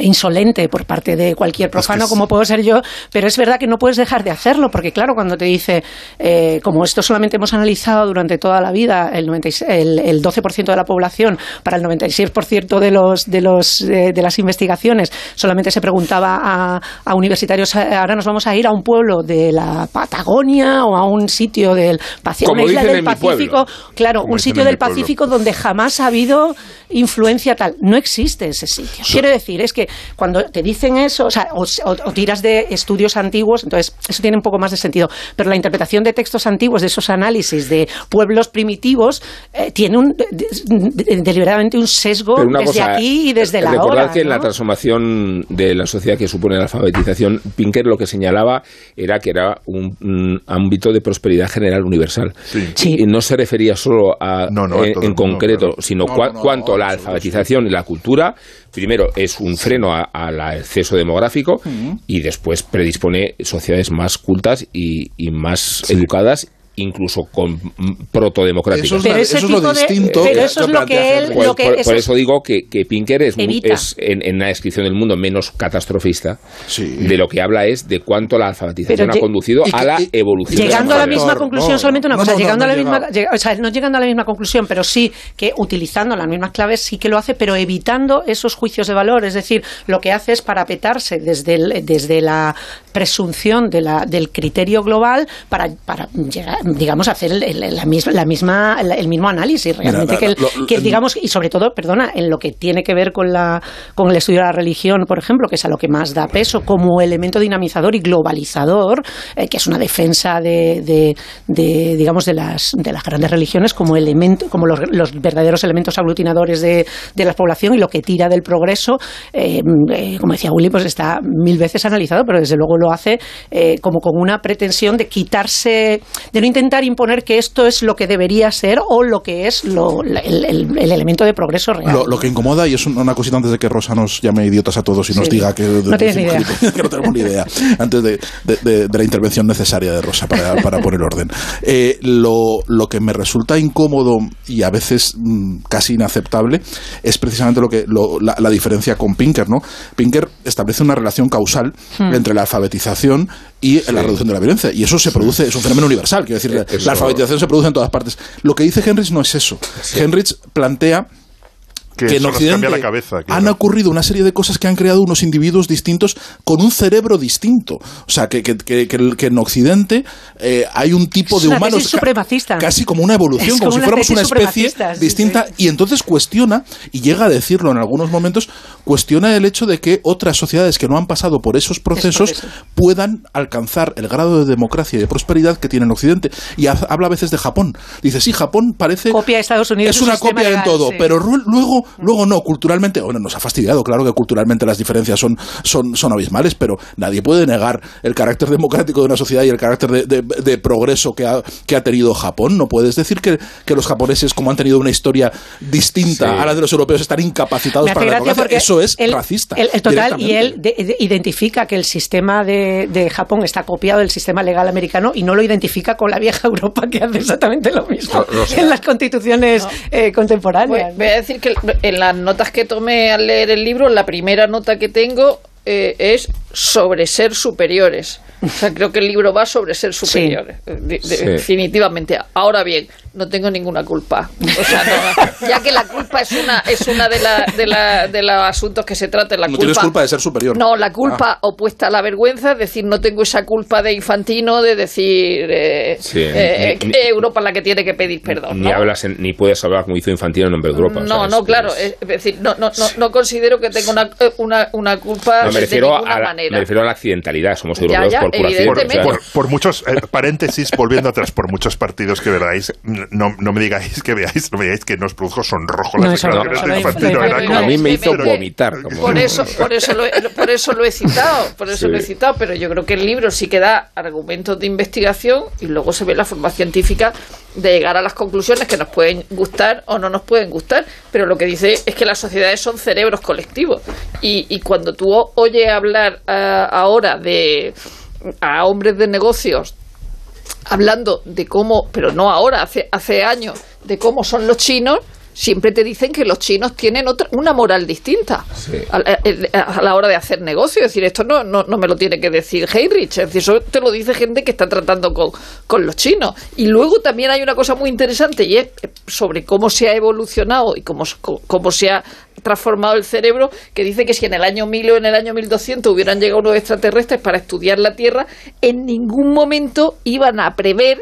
insolente por parte de cualquier profano es- como puedo ser yo, pero es verdad que no puedes dejar de hacerlo, porque claro, cuando te dice, eh, como esto solamente hemos analizado durante toda la vida, el, 96 el, el 12% de la población, para el 96% de, los, de, los, de las investigaciones, solamente se preguntaba a, a universitarios, eh, ahora nos vamos a ir a un pueblo de la Patagonia o a un sitio del Pacífico, una isla del. Pacífico, claro, Como un sitio del. Pacífico donde jamás ha habido influencia tal. No existe ese sitio. Quiero decir, es que cuando te dicen eso, o, sea, o, o- o tiras de estudios antiguos, entonces eso tiene un poco más de sentido. Pero la interpretación de textos antiguos, de esos análisis de pueblos primitivos, eh, tiene un, de- de- deliberadamente un sesgo desde cosa, aquí y desde la recordad hora. que en la transformación de la sociedad que supone la alfabetización, Pinker lo que señalaba era que era un, un ámbito de prosperidad general universal. Sí. Y no se refería solo a, No, no, a en, todo concreto, claro. sino No, cua- no, no, cuanto la alfabetización y la cultura, primero es un freno a- al exceso demográfico y después predispone sociedades más cultas y, y más educadas incluso con mm, protodemocráticas. Eso es, Pero ese eso es lo de- distinto. pero eso es lo que él-. Por, lo que por- eso por es- eso digo que, que Pinker es, en, en la descripción del mundo menos catastrofista. Sí. De lo que habla es de cuánto la alfabetización Pero ha conducido que- a la evolución. Llegando a la misma conclusión, no, solamente una no, cosa, no, no, llegando no a la misma, llega- o sea, no llegando a la misma conclusión, pero sí que utilizando las mismas claves sí que lo hace, pero evitando esos juicios de valor, es decir, lo que hace es parapetarse desde, el- desde la presunción de la, del criterio global para, para llegar, digamos, hacer el, el- la misma, la misma, el mismo análisis realmente Mira, que, el- que digamos y sobre todo, perdona, en lo que tiene que ver con la con el estudio de la religión, por ejemplo, que es a lo que más da peso como elemento dinamizador y globalizador, eh, que es una defensa de, de- de, digamos de las de las grandes religiones como elemento como los, los verdaderos elementos aglutinadores de, de la población y lo que tira del progreso, eh, eh, como decía Willy, pues está mil veces analizado, pero desde luego lo hace como con una pretensión de quitarse, de no intentar imponer que esto es lo que debería ser o lo que es lo, el, el- el elemento de progreso real. Lo, lo que incomoda, y es un- una cosita antes de que Rosa nos llame idiotas a todos y nos Sí. diga que, No tienes ni idea. que no tenemos ni idea, antes de, de- de- de la intervención necesaria de Rosa para, para poner orden. Eh, lo, lo que me resulta incómodo y a veces mm, casi inaceptable es precisamente lo que lo- la, la diferencia con Pinker. ¿no? Pinker establece una relación causal Hmm. entre la alfabetización y la reducción de la violencia. Y eso se produce, es un fenómeno universal. Decir, la- Eso- la alfabetización se produce en todas partes. Lo que dice Henrich no es eso. Henrich plantea Que que en Occidente la cabeza, han ocurrido una serie de cosas que han creado unos individuos distintos con un cerebro distinto. O sea, que, que, que- que el- que en Occidente eh, hay un tipo Es de humanos ca- supremacista. casi como una evolución, Es como, como si fuéramos una especie sí, distinta. Y entonces cuestiona, y llega a decirlo en algunos momentos, cuestiona el hecho de que otras sociedades que no han pasado por esos procesos puedan alcanzar el grado de democracia y de prosperidad que tiene en Occidente. Y ha- habla a veces de Japón. Dice, sí, Japón parece... Copia de Estados Unidos. Es una copia en legal, todo, sí. pero ru- luego, luego no, culturalmente, bueno, nos ha fastidiado, claro que culturalmente las diferencias son, son, son abismales, pero nadie puede negar el carácter democrático de una sociedad y el carácter de, de- de progreso que ha, que ha tenido Japón. No puedes decir que, que los japoneses, como han tenido una historia distinta Sí. a la de los europeos, están incapacitados para la democracia. Eso es racista. el total, y él de- de- identifica que el sistema de, de Japón está copiado del sistema legal americano y no lo identifica con la vieja Europa que hace exactamente lo mismo No, no sé. en las constituciones eh, contemporáneas. Voy, voy a decir que en las notas que tomé al leer el libro, la primera nota que tengo eh, es sobre ser superiores. O sea, creo que el libro va sobre ser superiores, eh, de- de- Sí. definitivamente. Ahora bien, no tengo ninguna culpa. O sea, no, ya que la culpa es una es una de, la, de, la- de los asuntos que se trata. La No culpa, tienes culpa de ser superior. No, la culpa opuesta a la vergüenza, es decir, no tengo esa culpa de infantino de decir eh, Sí, eh, ni- que Europa es la que tiene que pedir perdón. Ni ¿no? hablas en- ni puedes hablar como hizo Infantino en nombre de Europa. No, no, claro. Es es decir, no, no, no, no considero que tenga una, eh, una, una culpa No, me refiero, a la, manera. me refiero a la accidentalidad. Somos europeos ya, por curación. evidentemente. o sea, Por, por muchos eh, paréntesis, volviendo atrás, por muchos partidos que veráis, no, no me digáis que veáis, no me digáis que nos produjo sonrojo las declaraciones de Infantino. a mí me hizo vomitar. Por eso, por eso lo he, por eso lo he citado, por eso Sí. lo he citado, pero yo creo que el libro sí que da argumentos de investigación y luego se ve la forma científica de llegar a las conclusiones que nos pueden gustar o no nos pueden gustar, pero lo que dice es que las sociedades son cerebros colectivos y, y cuando tú o- oyes hablar ah, ahora de a hombres de negocios hablando de cómo, pero no ahora, hace, hace años, de cómo son los chinos, siempre te dicen que los chinos tienen otra, una moral distinta a, la- a la hora de hacer negocio. Es decir, esto no, no, no me lo tiene que decir Heinrich, es decir, eso te lo dice gente que está tratando con, con los chinos. Y luego también hay una cosa muy interesante y es sobre cómo se ha evolucionado y cómo, cómo se ha transformado el cerebro, que dice que si en el año 1000 o en el año 1200 hubieran llegado unos extraterrestres para estudiar la Tierra, en ningún momento iban a prever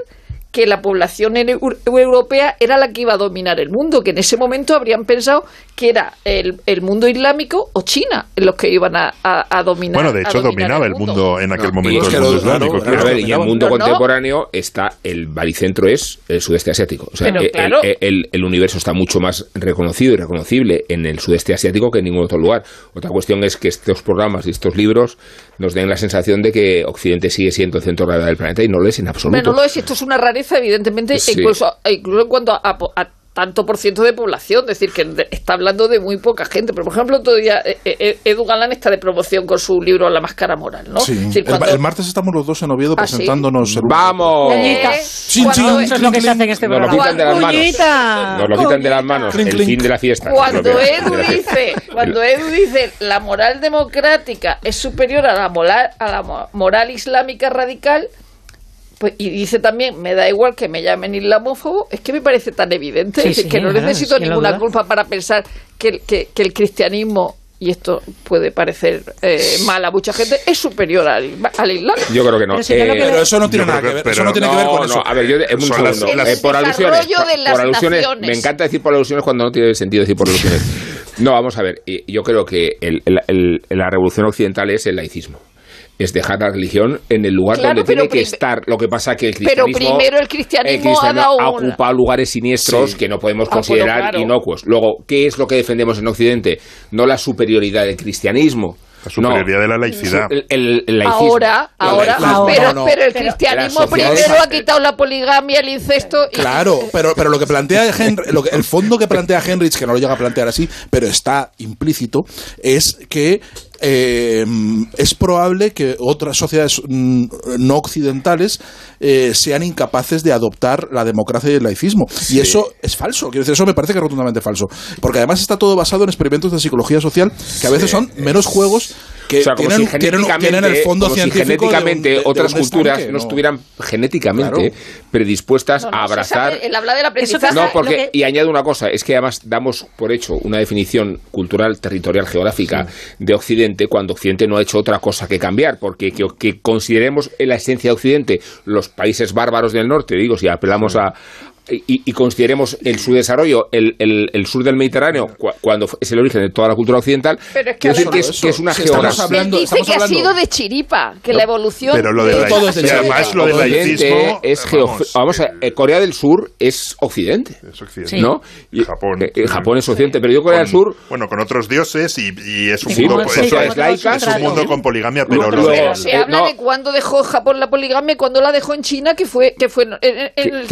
que la población eu- europea era la que iba a dominar el mundo, que en ese momento habrían pensado que era el, el mundo islámico o China los que iban a, a- a dominar. Bueno, de hecho, dominaba el mundo en aquel momento, es el que mundo lo- islámico. claro, claro. a ver, y el mundo No, no. contemporáneo está el baricentro es el sudeste asiático. O sea, Pero el, claro. el- el- el universo está mucho más reconocido y reconocible en el sudeste asiático que en ningún otro lugar. Otra cuestión es que estos programas y estos libros nos den la sensación de que Occidente sigue siendo el centro de gravedad del planeta y no lo es en absoluto. Bueno, no lo es, y esto es una rareza, evidentemente, Sí. incluso, incluso en cuanto a, a- tanto por ciento de población, es decir, que está hablando de muy poca gente. Pero, por ejemplo, todavía eh, eh, Edu Galán está de promoción con su libro La máscara moral, ¿no? Sí. Decir, El, cuando- el martes estamos los dos en Oviedo ¿Ah, sí? presentándonos. el- ¡Vamos! Eh, Chin, chin, Eso es lo que se hace en este Nos lo quitan de las manos. Cuñita. Nos lo quitan de las manos. Clink, el fin de la fiesta. Cuando Edu dice, cuando Edu dice la moral democrática es superior a la moral, a la mo- moral islámica radical, pues, y dice también, me da igual que me llamen islamófobo, es que me parece tan evidente, Sí, es decir, sí, que no claro, necesito ¿quién lo ninguna culpa para pensar que, el- que, que el cristianismo, y esto puede parecer eh, mal a mucha gente, es superior al, al islam. Yo creo que no. Pero si que Eh, Pero eso no tiene nada que ver. Eso no tiene que ver con no, eso. no, a ver, yo un Son las- segundo. las- Eh, por alusiones, por, de las por alusiones, me encanta decir por alusiones cuando no tiene sentido decir por alusiones. No, vamos a ver, y- yo creo que el- el- el- la revolución occidental es el laicismo. Es dejar la religión en el lugar Claro, donde tiene que estar. Lo que pasa que el Pero cristianismo, primero el cristianismo ha dado ocupado lugares siniestros Sí. que no podemos Ah, bueno, considerar claro. inocuos. Luego, ¿qué es lo que defendemos en Occidente? No la superioridad del cristianismo, La superioridad de la laicidad. El, el- el laicismo. Ahora, ahora, laicismo. pero, no, no. pero el cristianismo primero ha quitado la poligamia, el incesto y Claro, pero, pero lo que plantea Henry, lo que, el fondo que plantea Henrich, que no lo llega a plantear así, pero está implícito, es que eh, es probable que otras sociedades mm, no occidentales eh, sean incapaces de adoptar la democracia y el laicismo. Y eso es falso. Quiero decir, eso me parece que es rotundamente falso. Porque además está todo basado en experimentos de psicología social que a veces son menos juegos que O sea, como tienen, si tienen- genéticamente, tienen el fondo como si científico de un- genéticamente de- otras culturas estanque, no, estuvieran genéticamente Claro. predispuestas No, no, a abrazar sabe, habla del aprendizaje. no, porque, que- y añado una cosa, es que además damos por hecho una definición cultural, territorial, geográfica de Occidente cuando Occidente no ha hecho otra cosa que cambiar, porque que, que consideremos en la esencia de Occidente los países bárbaros del norte, digo, si apelamos a y, y consideremos el subdesarrollo, el, el, el sur del Mediterráneo, cua- cuando es el origen de toda la cultura occidental, Pero es que decir que es, que es una Si estamos geografía. hablando- dice que ha hablando- sido de chiripa, que la evolución. Pero lo de de- la- Todo es de además lo del Occidente laicismo es geo- vamos, a eh, Corea del Sur es occidente es occidente. ¿no? Y- Japón. eh, eh, Japón es occidente pero yo Corea del Con- Sur Bueno, con otros dioses y, y es un Sí, mundo, con pues, sociedades es- laicas, es un mundo con poligamia, pero lo de- se Eh, habla no. de cuándo dejó Japón la poligamia y cuándo la dejó en China, que fue que fue en,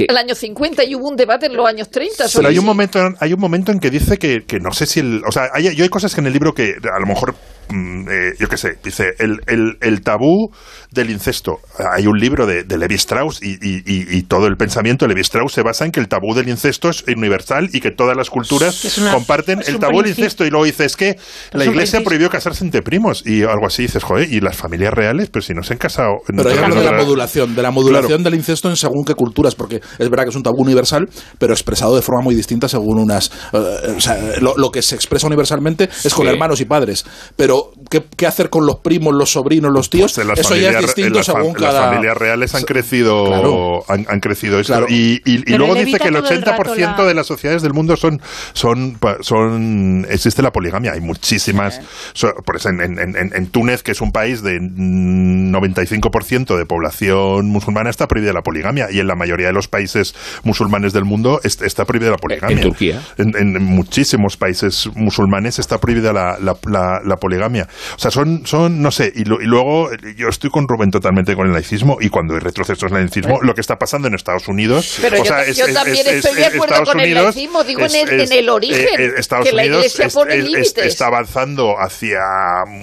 el año 50 y hubo un debate en los años 30. sobre Pero hay un momento, hay un momento en que dice que, que no sé si el, o sea, hay, yo hay cosas que en el libro que a lo mejor, eh, yo qué sé, dice el, el, el tabú del incesto. Hay un libro de, de Levi Strauss y, y- y- y todo el pensamiento de Levi Strauss se basa en que el tabú del incesto es universal y que todas las culturas una- comparten el tabú del incesto y luego dice es que la iglesia prohibió casarse entre primos y algo así dices, joder, y las familias reales, pero si no se han casado. Pero no- hablo no- de la modulación, de la modulación Claro. del incesto en según qué culturas, porque es verdad que es un tabú universal, pero expresado de forma muy distinta según unas... eh, o sea, lo, lo que se expresa universalmente es con hermanos y padres, pero ¿qué, qué hacer con los primos, los sobrinos, los tíos? Pues Eso ya es distinto las fam- según en las cada... familias reales han crecido Claro. han, han crecido Claro. y, y- y Pero luego dice que el todo el 80% rato la- de las sociedades del mundo son son pa- son existe la poligamia hay muchísimas so- por eso en, en- en- en Túnez que es un país de mm, 95% de población musulmana está prohibida la poligamia y en la mayoría de los países musulmanes del mundo est- está prohibida la poligamia En Turquía. en, en muchísimos países musulmanes está prohibida la, la- la- la poligamia. O sea, son, son no sé, y, lo- y luego yo estoy con Rubén totalmente con el laicismo y cuando hay retrocesos en el laicismo, lo que está pasando en Estados Unidos... Pero o yo, sea, yo también estoy de acuerdo Estados con el Unidos laicismo, digo es- en, el, en el origen, eh, Estados que la Unidos iglesia es- pone es- es- límites. está avanzando hacia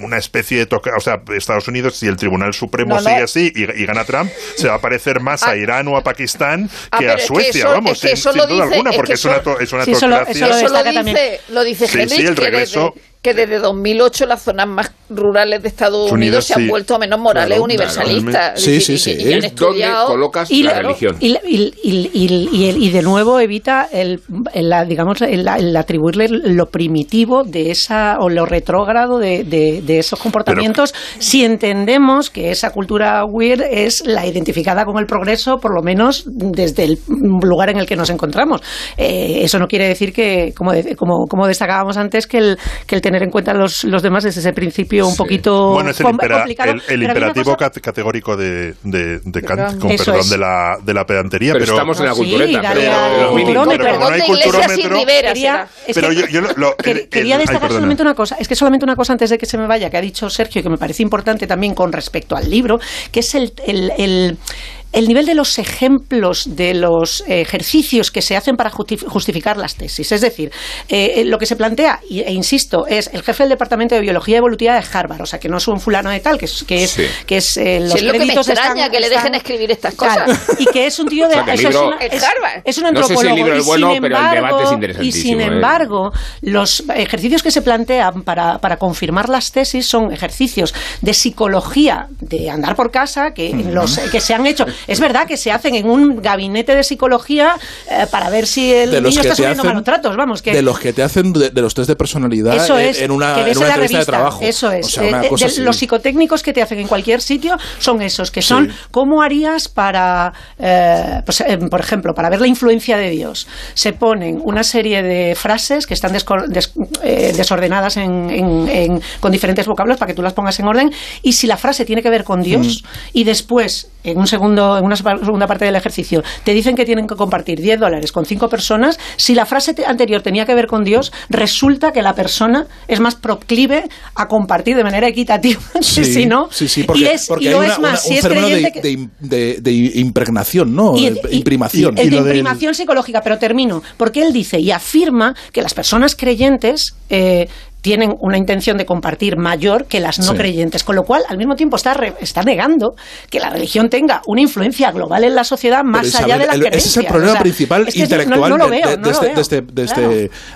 una especie de toque, o sea, Estados Unidos, si el Tribunal Supremo No, no. sigue así y, y gana Trump, se va a parecer más a Ah. Irán o a Pakistán Ah, que a que Suecia, eso- vamos, es que sin, duda dice- alguna, es porque que es una, es una Sí, eso lo- teocracia. eso lo Eso lo destaca también. dice, lo dice Sí, sí, el que, regreso- desde, que desde 2008 las zonas más rurales de Estados Unidos, Unidos, se han sí. vuelto menos morales Claro, universalistas. Sí, Es sí, decir, sí. y- es donde colocas y, la religión y, y- y- y- y el- y de nuevo evita el, el- la- digamos el, el atribuirle lo primitivo de esa o lo retrógrado de, de- de esos comportamientos si entendemos que esa cultura weird es la identificada con el progreso por lo menos desde el lugar en el que nos encontramos Eh, eso no quiere decir que como, de- como, como destacábamos antes que el, que el tener en cuenta los, los demás es ese principio un poquito Bueno, es el, impera- complicado. el- imperativo cosa- categórico de, de, de Kant, con Eso perdón es. de la, de la pedantería, pero pero, estamos en la Sí, cultureta pero- como no hay culturómetro, Quería, Pero que- yo- yo lo- el- quería ay, destacar solamente una cosa, es que solamente una cosa antes de que se me vaya, que ha dicho Sergio que me parece importante también con respecto al libro, que es el, el- el- el nivel de los ejemplos de los ejercicios que se hacen para justi- justificar las tesis. Es decir, eh, eh, lo que se plantea, y- e insisto, es el jefe del Departamento de Biología Evolutiva de Harvard, o sea, que no es un fulano de tal, que es, que es, Sí. que es eh, los Si es lo que me créditos extraña están- que le dejen están- escribir estas Claro, cosas. y que es un tío de... O sea, es una- Es es- Harvard. es un No sé si el antropólogo. libro y es bueno, sin pero el embargo- debate es Y interesantísimo, sin ¿eh? embargo, los ejercicios que se plantean para, para confirmar las tesis son ejercicios de psicología, de andar por casa, que, los, que se han hecho. Es verdad que se hacen en un gabinete de psicología eh, para ver si el de niño está sufriendo malos tratos. Vamos, que de los que te hacen de, de los test de personalidad eso en, es, en una, que en ves una en la entrevista revista. de trabajo Eso es. O sea, una Eh, cosa de- así. los psicotécnicos que te hacen en cualquier sitio son esos, que son Sí. cómo harías para, eh, pues, eh, por ejemplo, para ver la influencia de Dios. Se ponen una serie de frases que están des- eh, desordenadas en- en- en- con diferentes vocablos para que tú las pongas en orden y si la frase tiene que ver con Dios Mm. y después, en un segundo en una segunda parte del ejercicio, te dicen que tienen que compartir 10 dólares con cinco personas, si la frase te- anterior tenía que ver con Dios, resulta que la persona es más proclive a compartir de manera equitativa que si no. sí, sí, porque, y es, porque y hay lo una- es más, una- si un es fenómeno de, que- de im- de- de impregnación, ¿no? y- imprimación. El de imprimación psicológica, pero termino. Porque él dice y afirma que las personas creyentes eh, tienen una intención de compartir mayor que las no Sí. creyentes, con lo cual al mismo tiempo está, re- está negando que la religión tenga una influencia global en la sociedad más allá de las el- creencias. ese es el problema O sea, principal es que intelectual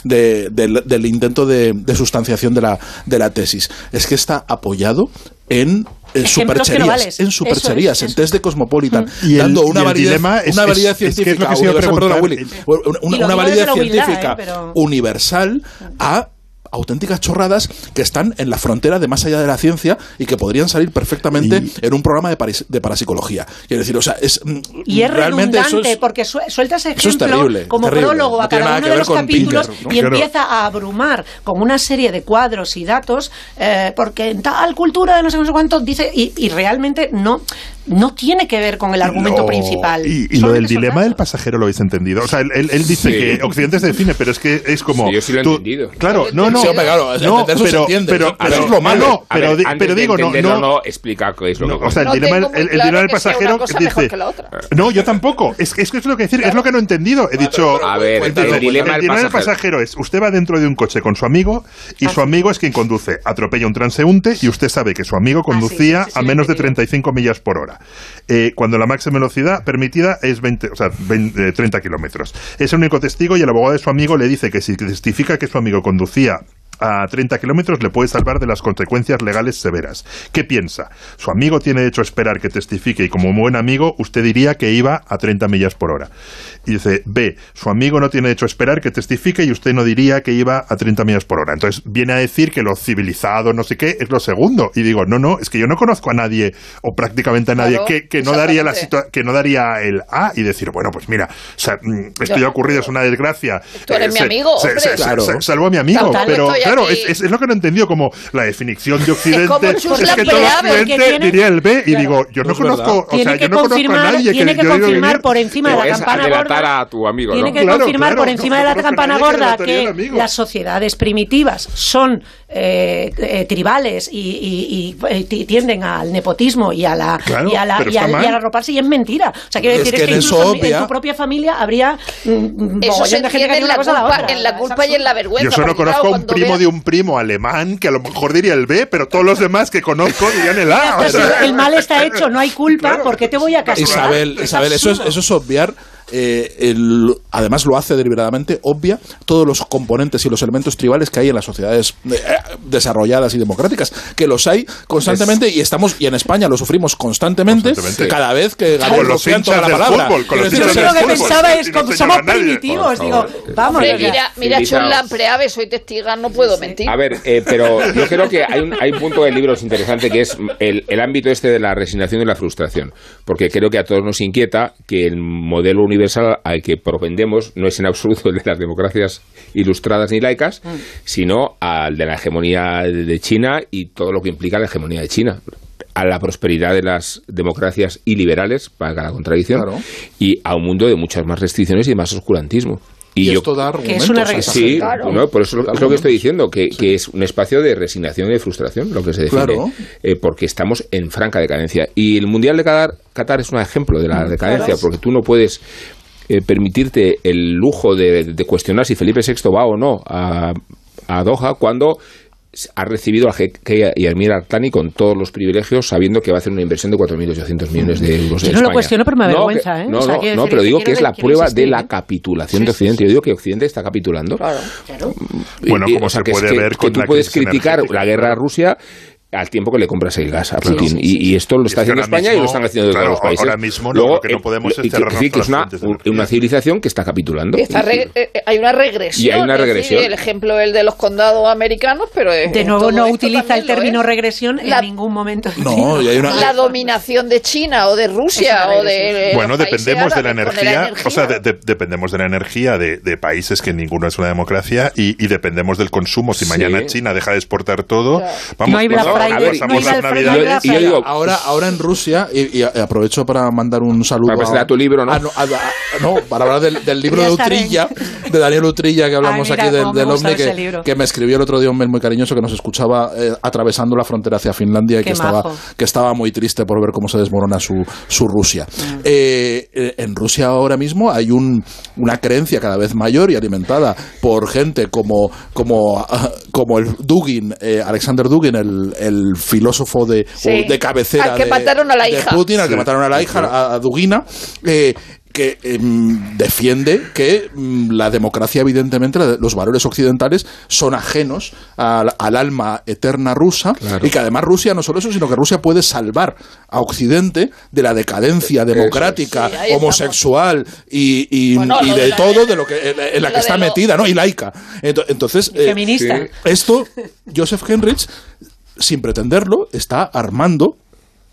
del, intento de, de sustanciación de la, de la tesis. Es que está apoyado en no supercherías, en supercherías, es, en test de Cosmopolitan, Y el- dando una y el validez, es- una validez es científica, universal, perdona. Willy, una, validez la humildad, científica ¿eh? Pero- universal a auténticas chorradas que están en la frontera de más allá de la ciencia y que podrían salir perfectamente en un programa de, paris- de parapsicología. Quiero decir, o sea, es mm, Y es realmente redundante es- porque su- suelta ese Eso es ejemplo terrible, como terrible. prólogo a cada uno de los capítulos Pinker, ¿no? y Claro. empieza a abrumar con una serie de cuadros y datos eh, porque en tal cultura de no sé, no sé cuánto dice y, y realmente no no tiene que ver con el argumento No, principal. Y, y lo del dilema del pasajero lo habéis entendido. O sea, él, él- él dice Sí. que Occidente se define, pero es que es como. Sí, yo sí lo he tú- entendido. Claro, no, no. Sí, hombre, claro, no, se pero, entiende, pero, eso- pero- eso es lo malo. Pero, ver, di- antes pero de digo, no, no. no, explica qué es lo No, que o sea, el No dilema, el, el claro dilema del pasajero una cosa mejor dice. que la otra. No, yo tampoco. Es, que- es que es lo que decir, es lo que no he entendido. He dicho. A ver, el, dilema del pasajero. es: usted va dentro de un coche con su amigo y su amigo es quien conduce. Atropella a un transeúnte y usted sabe que su amigo conducía sí, sí, a menos de entendido. 35 millas por hora. Eh, cuando la máxima velocidad permitida es 20, o sea, 20, eh, 30 kilómetros. Es el único testigo y el abogado de su amigo le dice que si testifica que su amigo conducía a 30 kilómetros le puede salvar de las consecuencias legales severas. ¿Qué piensa? Su amigo tiene derecho a esperar que testifique y como buen amigo usted diría que iba a 30 millas por hora. Y dice, B, su amigo no tiene derecho a esperar que testifique y usted no diría que iba a 30 millas por hora. Entonces viene a decir que lo civilizado, no sé qué, es lo segundo. Y digo, no, no, es que yo no conozco a nadie o prácticamente a nadie Claro, que, que no daría la que no daría el A y decir, bueno, pues mira, o sea, mm, esto ya ha ocurrido, es una desgracia. Tú eres mi se- amigo, se- hombre. se- se- Claro. se- salvo a mi amigo, Total, pero claro, es, es- es lo que no he entendido como la definición de Occidente. como Chus es que todo que Occidente tiene- diría el B y Claro. digo, yo no, No es conozco, o tiene sea, que yo no conozco a confirmar, nadie tiene que, que yo confirmar vivir- por encima de la es campana gorda. a tu amigo, Tiene que Claro, confirmar claro, por encima no de la campana que gorda que las sociedades primitivas son eh, eh, tribales y, y- y, eh, ti- tienden al nepotismo y a la Claro, y a la y, al- y al arroparse y es mentira. O sea, quiero Es decir que es que en eso incluso en- obvia- en tu propia familia habría mm, mm, Eso mogollón se de gente que en una la, cosa a la culpa, otra. en la culpa y en la vergüenza. Yo solo conozco claro, un primo de un primo alemán que a lo mejor diría el B, pero todos los demás que conozco dirían el A. o Entonces, sea, el mal está hecho, no hay culpa, ¿por qué te voy a castigar? Isabel, Isabel eso, es, eso es obviar, eh, el- además lo hace deliberadamente, obvia todos los componentes y los elementos tribales que hay en las sociedades eh, desarrolladas y democráticas, que los hay constantemente y estamos y en España lo sufrimos constantemente, Constantemente. cada vez que Con los toma la palabra. fútbol, con los Quiero Yo lo que fútbol, pensaba es como somos primitivos, digo, vamos. Hombre, mira, mira, civilizados. Lampreave, soy testiga, no puedo mentir. A ver, eh, pero yo creo que hay un, hay un punto del libro es interesante que es el, el ámbito este de la resignación y la frustración. Porque creo que a todos nos inquieta que el modelo universal al que propendemos no es en absoluto el de las democracias ilustradas ni laicas, sino al de la hegemonía de China y todo lo que implica la hegemonía de China a la prosperidad de las democracias iliberales, para la contradicción, Claro. y a un mundo de muchas más restricciones y más oscurantismo. Y, Y, yo esto da Que es una argumentos a esa Sí, gente. Claro. no, por eso es lo que estoy diciendo, que, que es un espacio de resignación y de frustración lo que se define, Claro. eh, porque estamos en franca decadencia. Y el Mundial de Qatar, Qatar es un ejemplo de la decadencia, porque tú no puedes eh, permitirte el lujo de, de cuestionar si Felipe VI va o no a, a Doha cuando ha recibido a jeque y Amir Artani con todos los privilegios sabiendo que va a hacer una inversión de 4.800 millones de euros Yo en no lo España. cuestiono, pero me avergüenza, que- ¿eh? No, O sea, no, no, pero que digo quiero que es la prueba de insistir, la capitulación Sí, de Occidente. Yo digo que Occidente está capitulando. Claro, claro. Bueno, Y- como o sea, se que puede que- ver que con tú la puedes criticar energética, la guerra a. Rusia al tiempo que le compras el gas a Sí, Putin. sí, sí, Y, y esto lo está es haciendo España y lo mismo, están haciendo claro, todos los países. ahora mismo no, lo que no eh, podemos es que- que, es una, una civilización que está capitulando. Está re- eh, hay una regresión. Y hay una regresión. el ejemplo el de los condados americanos, pero es- De nuevo, no utiliza el término es. regresión La- en ningún momento. No, y hay una, La dominación de China o de Rusia o de. Bueno, dependemos de la energía, o sea, de- de- dependemos de la energía de, países que ninguno es una democracia y, y dependemos del consumo. Si Sí. mañana China deja de exportar todo, vamos, No hay vamos, Black ahora, ahora en Rusia, y, aprovecho para mandar un saludo. Para presentar tu libro, ¿no? no, para hablar del, libro de Utrilla, de Daniel Utrilla, que hablamos aquí del, del OVNI, que, me escribió el otro día un mail muy cariñoso que nos escuchaba eh, atravesando la frontera hacia Finlandia y que estaba, que estaba muy triste por ver cómo se desmorona su, su Rusia. Mm. Eh, eh, en Rusia ahora mismo hay un, una creencia cada vez mayor y alimentada por gente como, como, como el Dugin, Alexander Dugin, el, el filósofo de, de cabecera al que mataron a la hija. Putin, al que mataron a la hija, a, Dugina, eh, que em, defiende que mm, la democracia, evidentemente, los valores occidentales son ajenos al, alma eterna rusa y que además Rusia no solo eso, sino que Rusia puede salvar a Occidente de la decadencia democrática, homosexual y, de todo de lo que en la que está metida, ¿no? Y laica. Entonces, eh, feminista. Esto, Joseph Henrich sin pretenderlo, está armando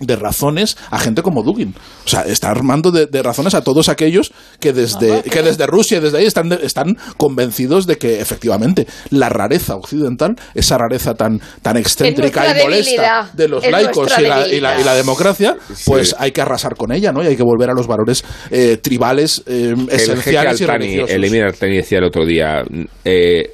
de razones a gente como Dugin. O sea, está armando de, razones a todos aquellos que desde, que desde Rusia y desde ahí están, están convencidos de que efectivamente la rareza occidental, esa rareza tan, tan excéntrica y molesta de los laicos y la, democracia, pues hay que arrasar con ella, ¿no? Y hay que volver a los valores eh, tribales eh, esenciales y religiosos. El Emir decía el otro día... Eh,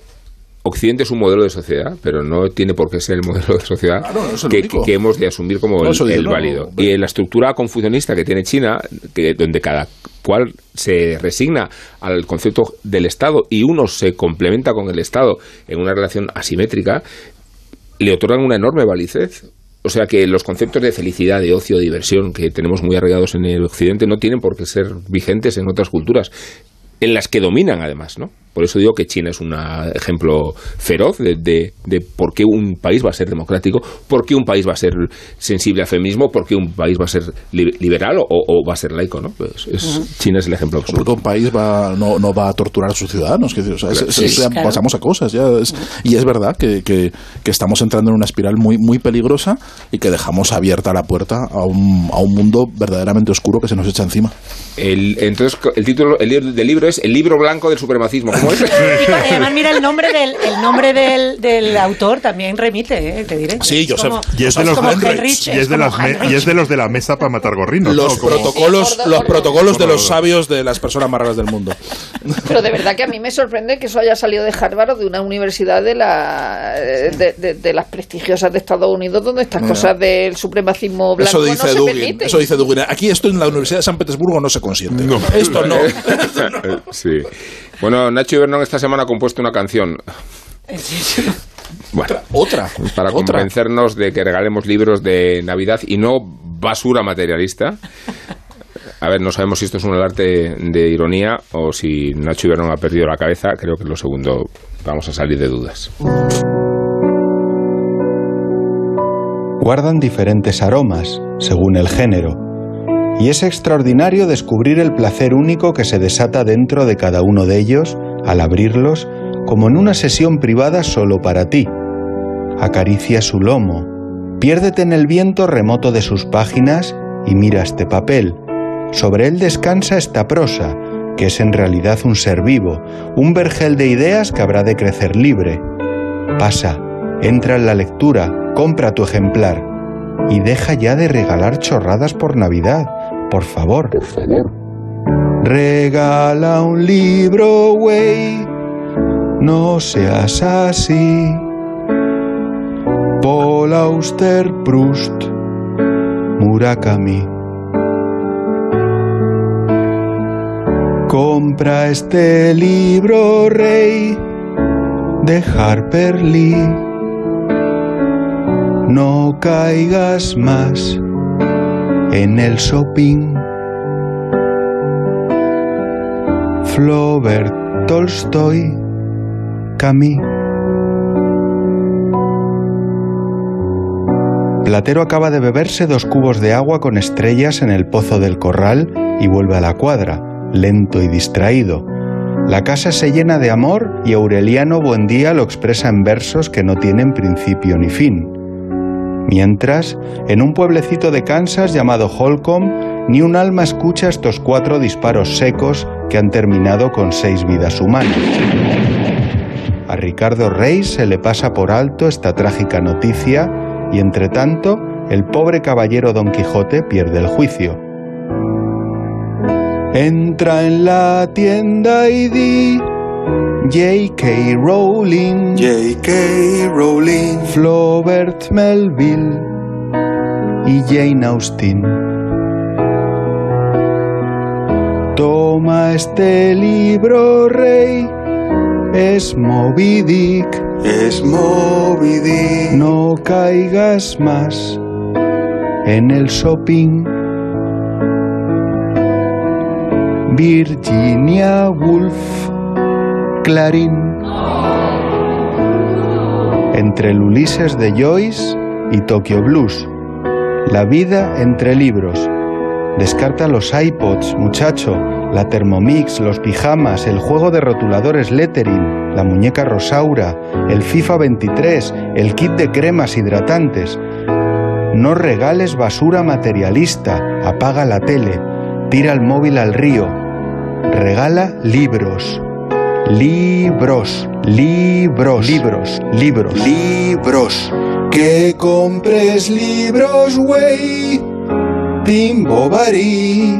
Occidente es un modelo de sociedad, pero no tiene por qué ser el modelo de sociedad que, hemos de asumir como el, válido. y en la estructura confucionista que tiene China, que, donde cada cual se resigna al concepto del Estado y uno se complementa con el Estado en una relación asimétrica, le otorgan una enorme validez. O sea que los conceptos de felicidad, de ocio, de diversión que tenemos muy arraigados en el Occidente no tienen por qué ser vigentes en otras culturas, en las que dominan además, ¿no? Por eso digo que China es un ejemplo feroz de, de, por qué un país va a ser democrático, por qué un país va a ser sensible al feminismo, por qué un país va a ser liberal o, va a ser laico. ¿no? Pues China es el ejemplo absoluto. Porque un país va, no, no va a torturar a sus ciudadanos. Que, Pasamos a cosas. Ya y es verdad que, que, estamos entrando en una espiral muy, muy peligrosa y que dejamos abierta la puerta a un, a un mundo verdaderamente oscuro que se nos echa encima. El, entonces, el título el del libro es El libro blanco del supremacismo. Además, mira, el nombre del, el nombre del, del autor también remite, eh, te diré. Sí, Joseph. y es de los y es, de las y es de los de la mesa para matar gorrinos. Los protocolos, los protocolos de los sabios de las personas más raras del mundo. Pero de verdad que a mí me sorprende que eso haya salido de Harvard o de una universidad de, la, de, de, las prestigiosas de Estados Unidos donde estas cosas del supremacismo blanco eso dice no se Eso dice Dugin. Aquí esto en la Universidad de San Petersburgo no se consiente. Esto no. sí. Bueno, Nacho Ibernón esta semana ha compuesto una canción. Bueno, otra. Para convencernos de que regalemos libros de Navidad y no basura materialista. A ver, no sabemos si esto es un arte de ironía o si Nacho Ibernón ha perdido la cabeza. Creo que lo segundo vamos a salir de dudas. Guardan diferentes aromas según el género y es extraordinario descubrir el placer único que se desata dentro de cada uno de ellos al abrirlos como en una sesión privada solo para ti. Acaricia su lomo, piérdete en el viento remoto de sus páginas y mira este papel. Sobre él descansa esta prosa, que es en realidad un ser vivo, un vergel de ideas que habrá de crecer libre. Pasa, entra en la lectura, compra tu ejemplar y deja ya de regalar chorradas por Navidad por favor. Regala un libro, güey. No seas así. Paul Auster Proust. Murakami. Compra este libro, rey, de Harper Lee. No caigas más en el shopping. Flaubert, Tolstoy, Camille. Platero acaba de beberse dos cubos de agua con estrellas en el pozo del corral y vuelve a la cuadra, lento y distraído. La casa se llena de amor y Aureliano Buendía lo expresa en versos que no tienen principio ni fin. Mientras, en un pueblecito de Kansas llamado Holcomb, ni un alma escucha estos cuatro disparos secos que han terminado con seis vidas humanas. A Ricardo Reis se le pasa por alto esta trágica noticia y entre tanto el pobre caballero Don Quijote pierde el juicio. Entra en la tienda y di J.K. Rowling, J.K. Rowling, Flaubert Melville y Jane Austen. Toma este libro, rey, es Moby Dick, es Moby Dick. No caigas más en el shopping. Virginia Woolf, Clarín. Entre el Ulises de Joyce y Tokyo Blues. La vida entre libros. Descarta los iPods, muchacho, la Thermomix, los pijamas, el juego de rotuladores Lettering, la muñeca Rosaura, el FIFA 23, el kit de cremas hidratantes. No regales basura materialista, apaga la tele, tira el móvil al río. Regala libros. Libros, libros, libros, libros, libros. Que compres libros, güey. Timbo Bari,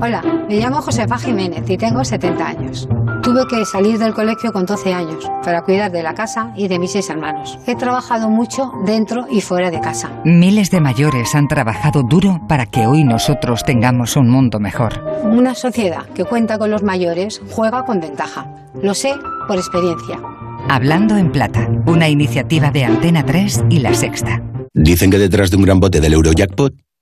Hola, me llamo Josefa Jiménez y tengo 70 años. Tuve que salir del colegio con 12 años para cuidar de la casa y de mis seis hermanos. He trabajado mucho dentro y fuera de casa. Miles de mayores han trabajado duro para que hoy nosotros tengamos un mundo mejor. Una sociedad que cuenta con los mayores juega con ventaja. Lo sé por experiencia. Hablando en Plata, una iniciativa de Antena 3 y La Sexta. Dicen que detrás de un gran bote del Eurojackpot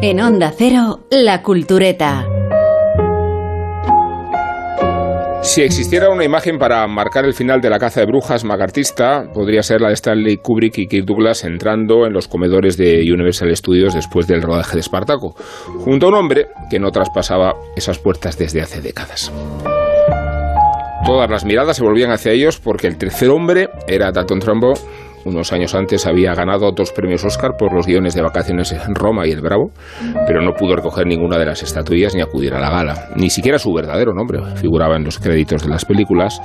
En Onda Cero, La Cultureta. Si existiera una imagen para marcar el final de la caza de brujas macartista, podría ser la de Stanley Kubrick y Kirk Douglas entrando en los comedores de Universal Studios después del rodaje de Espartaco, junto a un hombre que no traspasaba esas puertas desde hace décadas. Todas las miradas se volvían hacia ellos porque el tercer hombre era Dalton Trumbo. Unos años antes había ganado dos premios Oscar por los guiones de vacaciones en Roma y El Bravo, pero no pudo recoger ninguna de las estatuillas ni acudir a la gala. Ni siquiera su verdadero nombre figuraba en los créditos de las películas.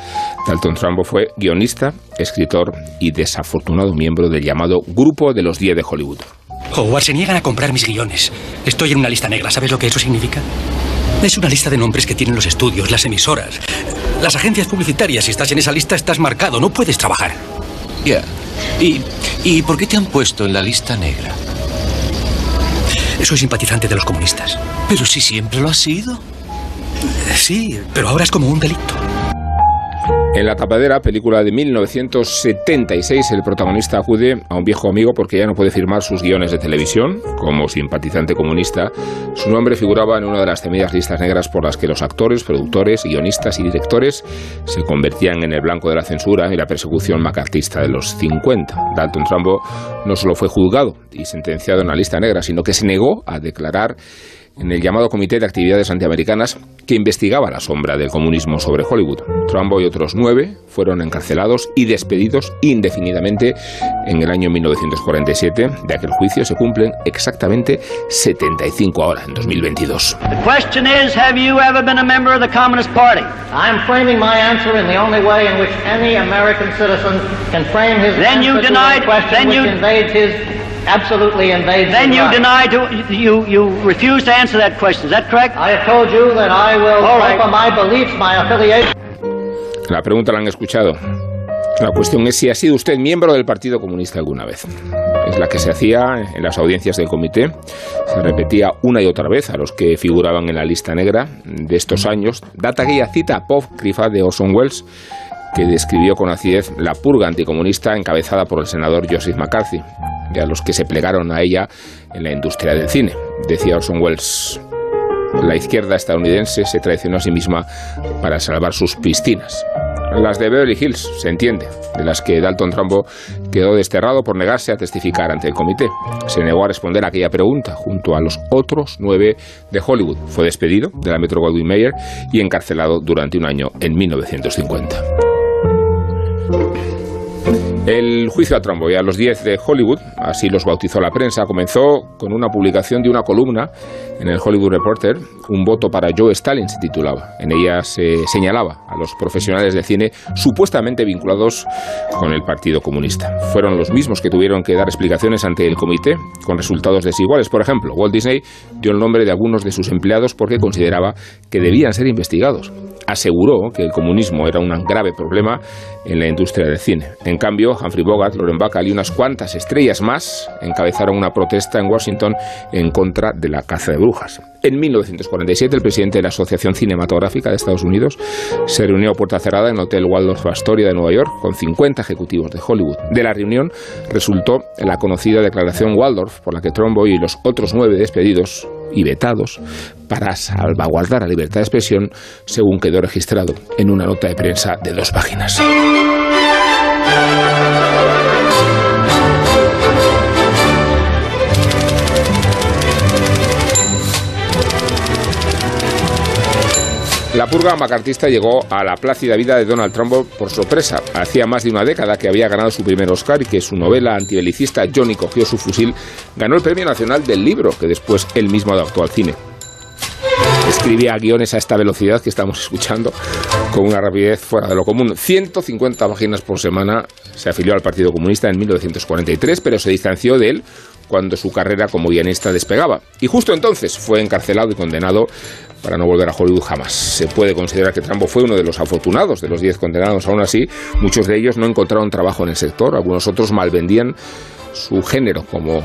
Dalton Trumbo fue guionista, escritor y desafortunado miembro del llamado Grupo de los 10 de Hollywood. Howard, se niegan a comprar mis guiones. Estoy en una lista negra. ¿Sabes lo que eso significa? Es una lista de nombres que tienen los estudios, las emisoras, las agencias publicitarias. Si estás en esa lista, estás marcado. No puedes trabajar. Ya. ¿Y, ¿Y por qué te han puesto en la lista negra? Soy simpatizante de los comunistas. Pero si siempre lo has sido. Sí, pero ahora es como un delito. En La Tapadera, película de 1976, el protagonista acude a un viejo amigo porque ya no puede firmar sus guiones de televisión. Como simpatizante comunista, su nombre figuraba en una de las temidas listas negras por las que los actores, productores, guionistas y directores se convertían en el blanco de la censura y la persecución macartista de los 50. Dalton Trumbo no solo fue juzgado y sentenciado en la lista negra, sino que se negó a declarar en el llamado Comité de Actividades Antiamericanas que investigaba la sombra del comunismo sobre Hollywood. Trumbo y otros nueve fueron encarcelados y despedidos indefinidamente en el año 1947. De aquel juicio se cumplen exactamente 75 ahora, en 2022. The the the you absolutely invades Then you deny to you you refuse to answer that question. Is that correct? I have told you that I will All right. my beliefs, my affiliation. La pregunta la han escuchado. La cuestión es si ha sido usted miembro del Partido Comunista alguna vez. es la que se hacía en las audiencias del comité. Se repetía una y otra vez a los que figuraban en la lista negra de estos años. Data aquella cita apócrifa de Orson Welles que describió con acidez la purga anticomunista encabezada por el senador Joseph McCarthy y a los que se plegaron a ella en la industria del cine. Decía Orson Welles, la izquierda estadounidense se traicionó a sí misma para salvar sus piscinas. Las de Beverly Hills, se entiende, de las que Dalton Trumbo quedó desterrado por negarse a testificar ante el comité. Se negó a responder a aquella pregunta junto a los otros nueve de Hollywood. Fue despedido de la Metro Goldwyn Mayer y encarcelado durante un año en 1950. El juicio a Trumbo y a los 10 de Hollywood, así los bautizó la prensa, comenzó con una publicación de una columna en el Hollywood Reporter, Un voto para Joe Stalin se titulaba. En ella se señalaba a los profesionales de cine supuestamente vinculados con el Partido Comunista. Fueron los mismos que tuvieron que dar explicaciones ante el comité con resultados desiguales. Por ejemplo, Walt Disney dio el nombre de algunos de sus empleados porque consideraba que debían ser investigados. Aseguró que el comunismo era un grave problema en la industria del cine. En cambio, Humphrey Bogart, Loren Bacall y unas cuantas estrellas más encabezaron una protesta en Washington en contra de la caza de brujas. En 1947, el presidente de la Asociación Cinematográfica de Estados Unidos se reunió a puerta cerrada en el Hotel Waldorf Astoria de Nueva York con 50 ejecutivos de Hollywood. De la reunión resultó la conocida declaración Waldorf por la que Trumbo y los otros nueve despedidos y vetados para salvaguardar la libertad de expresión, según quedó registrado en una nota de prensa de dos páginas. La purga macartista llegó a la plácida vida de Donald Trump por sorpresa. Hacía más de una década que había ganado su primer Oscar y que su novela antibelicista Johnny cogió su fusil ganó el Premio Nacional del Libro, que después él mismo adaptó al cine. Escribía guiones a esta velocidad que estamos escuchando, con una rapidez fuera de lo común. 150 páginas por semana. Se afilió al Partido Comunista en 1943, pero se distanció de él cuando su carrera como guionista despegaba. Y justo entonces fue encarcelado y condenado para no volver a Hollywood jamás. Se puede considerar que Trumbo fue uno de los afortunados de los 10 condenados. Aún así, muchos de ellos no encontraron trabajo en el sector. Algunos otros malvendían su género como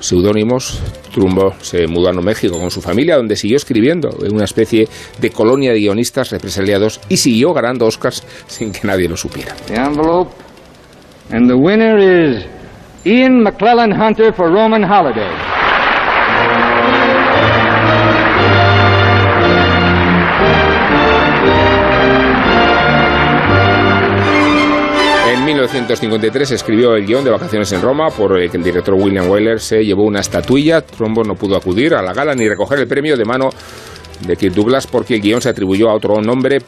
seudónimos. Trumbo se mudó a México con su familia, donde siguió escribiendo en una especie de colonia de guionistas represaliados y siguió ganando Oscars sin que nadie lo supiera. The envelope. And the winner is Ian McClellan Hunter for Roman Holiday. 1953 escribió el guion de Vacaciones en Roma, por el que el director William Wyler se llevó una estatuilla. Trumbo no pudo acudir a la gala ni recoger el premio de mano de Kirk Douglas porque el guion se atribuyó a otro nombre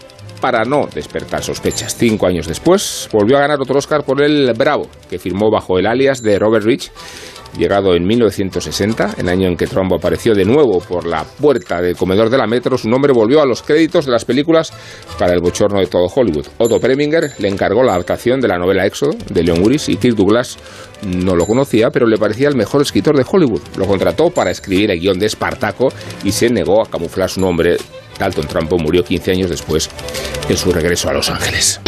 para no despertar sospechas. Cinco años después volvió a ganar otro Oscar por El Bravo, que firmó bajo el alias de Robert Rich llegado en 1960, el año en que Trumbo apareció de nuevo por la puerta del comedor de la Metro, su nombre volvió a los créditos de las películas para el bochorno de todo Hollywood. Otto Preminger le encargó la adaptación de la novela Éxodo de Leon Uris y Kirk Douglas no lo conocía, pero le parecía el mejor escritor de Hollywood. Lo contrató para escribir el guion de Espartaco y se negó a camuflar su nombre. Dalton Trumbo murió 15 años después en su regreso a Los Ángeles.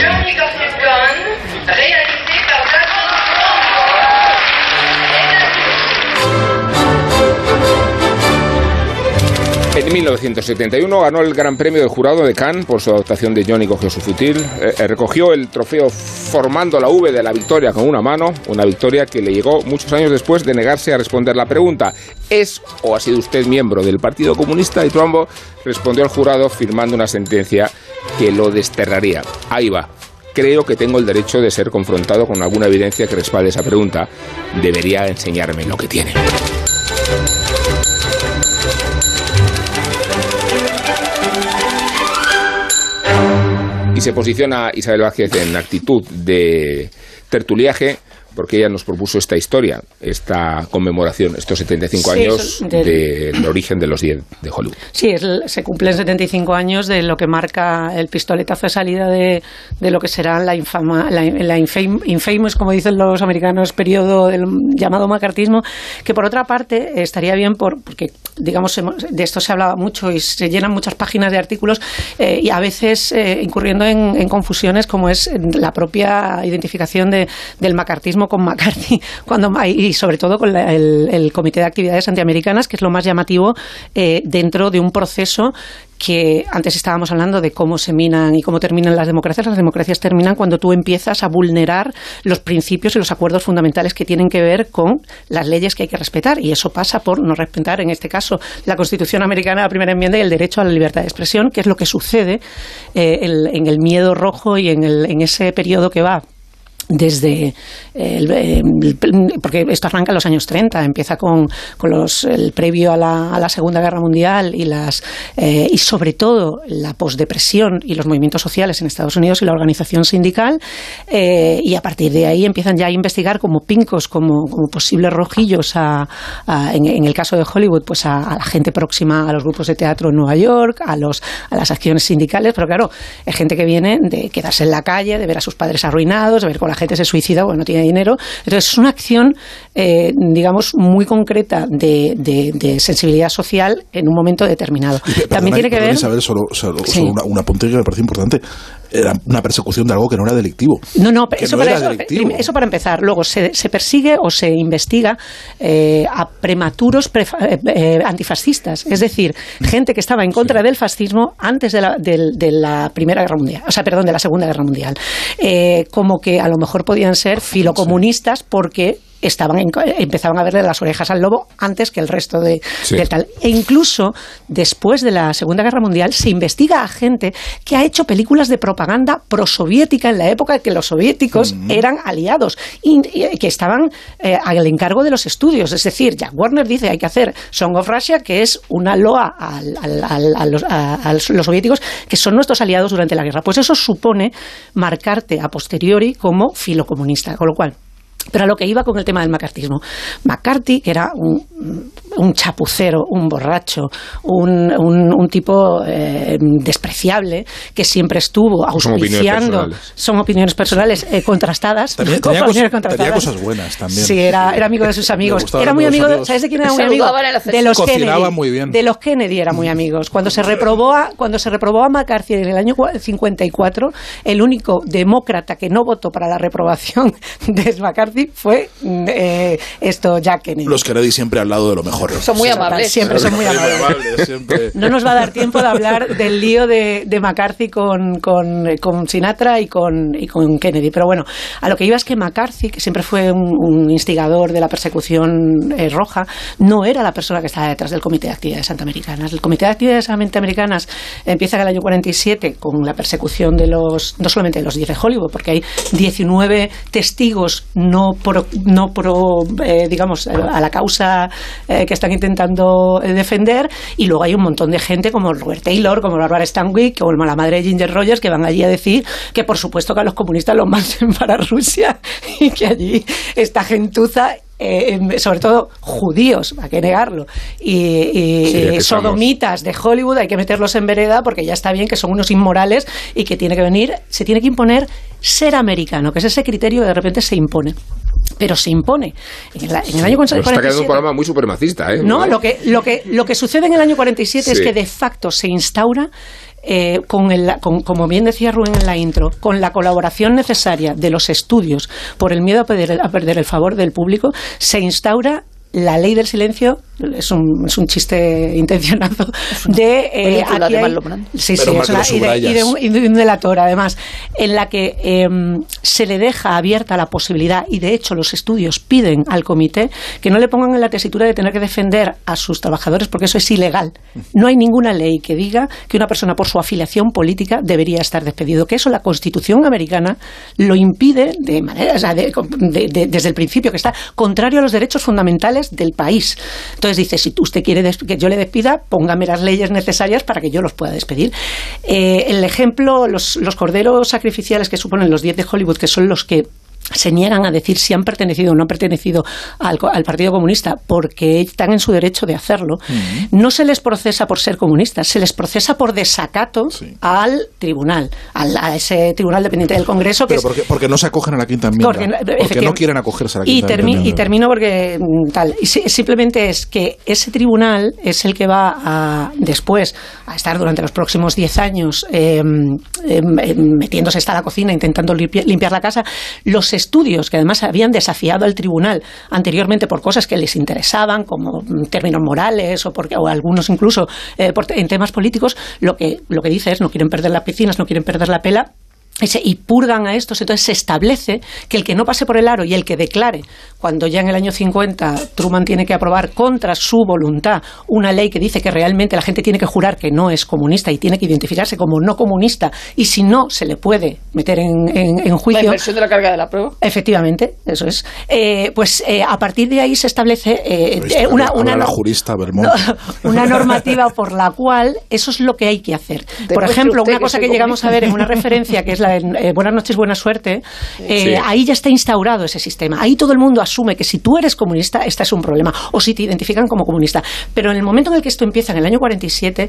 En 1971 ganó el Gran Premio del Jurado de Cannes por su adaptación de Johnny cogió su futil. Eh, eh, recogió el trofeo formando la V de la victoria con una mano, una victoria que le llegó muchos años después de negarse a responder la pregunta ¿Es o ha sido usted miembro del Partido Comunista? Y Trumbo respondió al jurado firmando una sentencia que lo desterraría. Ahí va. Creo que tengo el derecho de ser confrontado con alguna evidencia que respalde esa pregunta. Debería enseñarme lo que tiene. Se posiciona Isabel Vázquez en actitud de tertuliaje porque ella nos propuso esta historia, esta conmemoración, estos 75 Sí, años del- origen de los 10 de Hollywood. Sí, es se cumplen 75 años de lo que marca el pistoletazo de salida de, de lo que será la infama, la, la infam- infamous, como dicen los americanos, periodo del llamado macartismo, que por otra parte estaría bien por, porque, digamos, de esto se hablaba mucho y se llenan muchas páginas de artículos eh, y a veces eh, incurriendo en, en confusiones como es la propia identificación de- del macartismo con McCarthy cuando y sobre todo con el, el, Comité de Actividades Antiamericanas, que es lo más llamativo eh, dentro de un proceso que antes estábamos hablando de cómo se minan y cómo terminan las democracias. Las democracias terminan cuando tú empiezas a vulnerar los principios y los acuerdos fundamentales que tienen que ver con las leyes que hay que respetar. Y eso pasa por no respetar, en este caso, la Constitución americana, la primera enmienda y el derecho a la libertad de expresión, que es lo que sucede eh, en el miedo rojo y en, el, en ese periodo que va desde el, porque esto arranca en los años 30 empieza con, con los, el previo a la, a la, Segunda Guerra Mundial y las eh, y sobre todo la posdepresión y los movimientos sociales en Estados Unidos y la organización sindical eh, y a partir de ahí empiezan ya a investigar como pincos como, como posibles rojillos a, en, el caso de Hollywood pues a, la gente próxima a los grupos de teatro en Nueva York a los a las acciones sindicales pero claro es gente que viene de quedarse en la calle de ver a sus padres arruinados de ver con la gente se suicida o no tiene dinero. Entonces es una acción, eh, digamos, muy concreta de, de, sensibilidad social en un momento determinado. También tiene que ver... Isabel, solo, solo, una, una punta que me parece importante era una persecución de algo que no era delictivo. No, no, eso, para, eso, para empezar. Luego se, se persigue o se investiga eh, a prematuros eh, antifascistas, es decir, gente que estaba en contra del fascismo antes de la, de, la Primera Guerra Mundial, o sea, perdón, de la Segunda Guerra Mundial. como que a lo mejor podían ser filocomunistas porque estaban empezaban a verle las orejas al lobo antes que el resto de, tal. E incluso después de la Segunda Guerra Mundial se investiga a gente que ha hecho películas de propaganda prosoviética en la época en que los soviéticos eran aliados y, que estaban eh, al encargo de los estudios. Es decir, Jack Warner dice hay que hacer Song of Russia, que es una loa a, los, a los soviéticos que son nuestros aliados durante la guerra. Pues eso supone marcarte a posteriori como filocomunista, con lo cual pero a lo que iba con el tema del macartismo. McCarthy, que era un, un chapucero, un borracho, un, un, tipo eh, despreciable, que siempre estuvo auspiciando. Son opiniones personales, eh, contrastadas. Tenía, cosas, buenas también. Sí, era, era amigo de sus amigos. Era muy amigo, de, ¿sabes de quién era muy amigo? De los Kennedy. Muy bien. De los Kennedy era muy amigos. Cuando se reprobó a, cuando se reprobó a McCarthy en el año 54, el único demócrata que no votó para la reprobación de McCarthy fue eh, esto Jack Kennedy. Los Kennedy siempre al lado de lo mejor. Son muy amables. Siempre son muy amables. No nos va a dar tiempo de hablar del lío de, McCarthy con, con, Sinatra y con, y con Kennedy. Pero bueno, a lo que iba es que McCarthy, que siempre fue un, instigador de la persecución eh, roja, no era la persona que estaba detrás del Comité de Actividades Antiamericanas. El Comité de Actividades Antiamericanas empieza en el año 47 con la persecución de los, no solamente de los 10 de Hollywood, porque hay 19 testigos no no pro eh, digamos, a la causa eh, que están intentando eh, defender. Y luego hay un montón de gente como Robert Taylor, como Barbara Stanwyck, como la madre de Ginger Rogers que van allí a decir que por supuesto que a los comunistas los manden para Rusia y que allí esta gentuza eh, sobre todo judíos, hay que negarlo, y, sodomitas de Hollywood, hay que meterlos en vereda porque ya está bien que son unos inmorales y que tiene que venir, se tiene que imponer ser americano, que es ese criterio que de repente se impone. Pero se impone. En, el, año 47, está quedando un programa muy supremacista, ¿eh? No, lo que, lo, que, lo que sucede en el año 47 es que de facto se instaura eh, con el, como bien decía Rubén en la intro, con la colaboración necesaria de los estudios por el miedo a perder el favor del público, se instaura la ley del silencio es un, es un chiste intencionado de eh, aquí hay, sí, sí, y, de, y, de un, y, de un, delator además en la que eh, se le deja abierta la posibilidad y de hecho los estudios piden al comité que no le pongan en la tesitura de tener que defender a sus trabajadores porque eso es ilegal. No hay ninguna ley que diga que una persona por su afiliación política debería estar despedido que eso la constitución americana lo impide de manera o sea, de, desde el principio que está contrario a los derechos fundamentales del país entonces dice, si usted quiere que yo le despida, póngame las leyes necesarias para que yo los pueda despedir. Eh, el ejemplo, los, los corderos sacrificiales que suponen los 10 de Hollywood, que son los que se niegan a decir si han pertenecido o no han pertenecido al, Partido Comunista porque están en su derecho de hacerlo, no se les procesa por ser comunistas, se les procesa por desacato al tribunal, a ese tribunal dependiente del Congreso. Que Pero porque, no se acogen a la quinta enmienda. Porque, no quieren acogerse a la quinta y enmienda. Y termino porque mm, tal. Y simplemente es que ese tribunal es el que va a, después a estar durante los próximos diez años em, em, em, metiéndose hasta la cocina intentando limpiar, limpiar la casa. Los estudios que además habían desafiado al tribunal anteriormente por cosas que les interesaban, como mm, términos morales o, porque, o algunos incluso eh, por- en temas políticos, lo que, lo que dice es no quieren perder las piscinas, no quieren perder la pela, y, purgan a estos, entonces se establece que el que no pase por el aro y el que declare, cuando ya en el año 50 Truman tiene que aprobar contra su voluntad una ley que dice que realmente la gente tiene que jurar que no es comunista y tiene que identificarse como no comunista y si no se le puede meter en, en- en La juicio. inversión de la carga de la prueba. Efectivamente, eso es. Eh, pues eh, a partir de ahí se establece eh, eh, una, una la no- jurista Belmont. una normativa por la cual eso es lo que hay que hacer. Por ejemplo, una cosa que llegamos a ver en una referencia que es la eh, Buenas noches, buena suerte, eh, Sí. ahí ya está instaurado ese sistema. Ahí todo el mundo asume que si tú eres comunista, este es un problema, o si te identifican como comunista. Pero en el momento en el que esto empieza, en el año 47,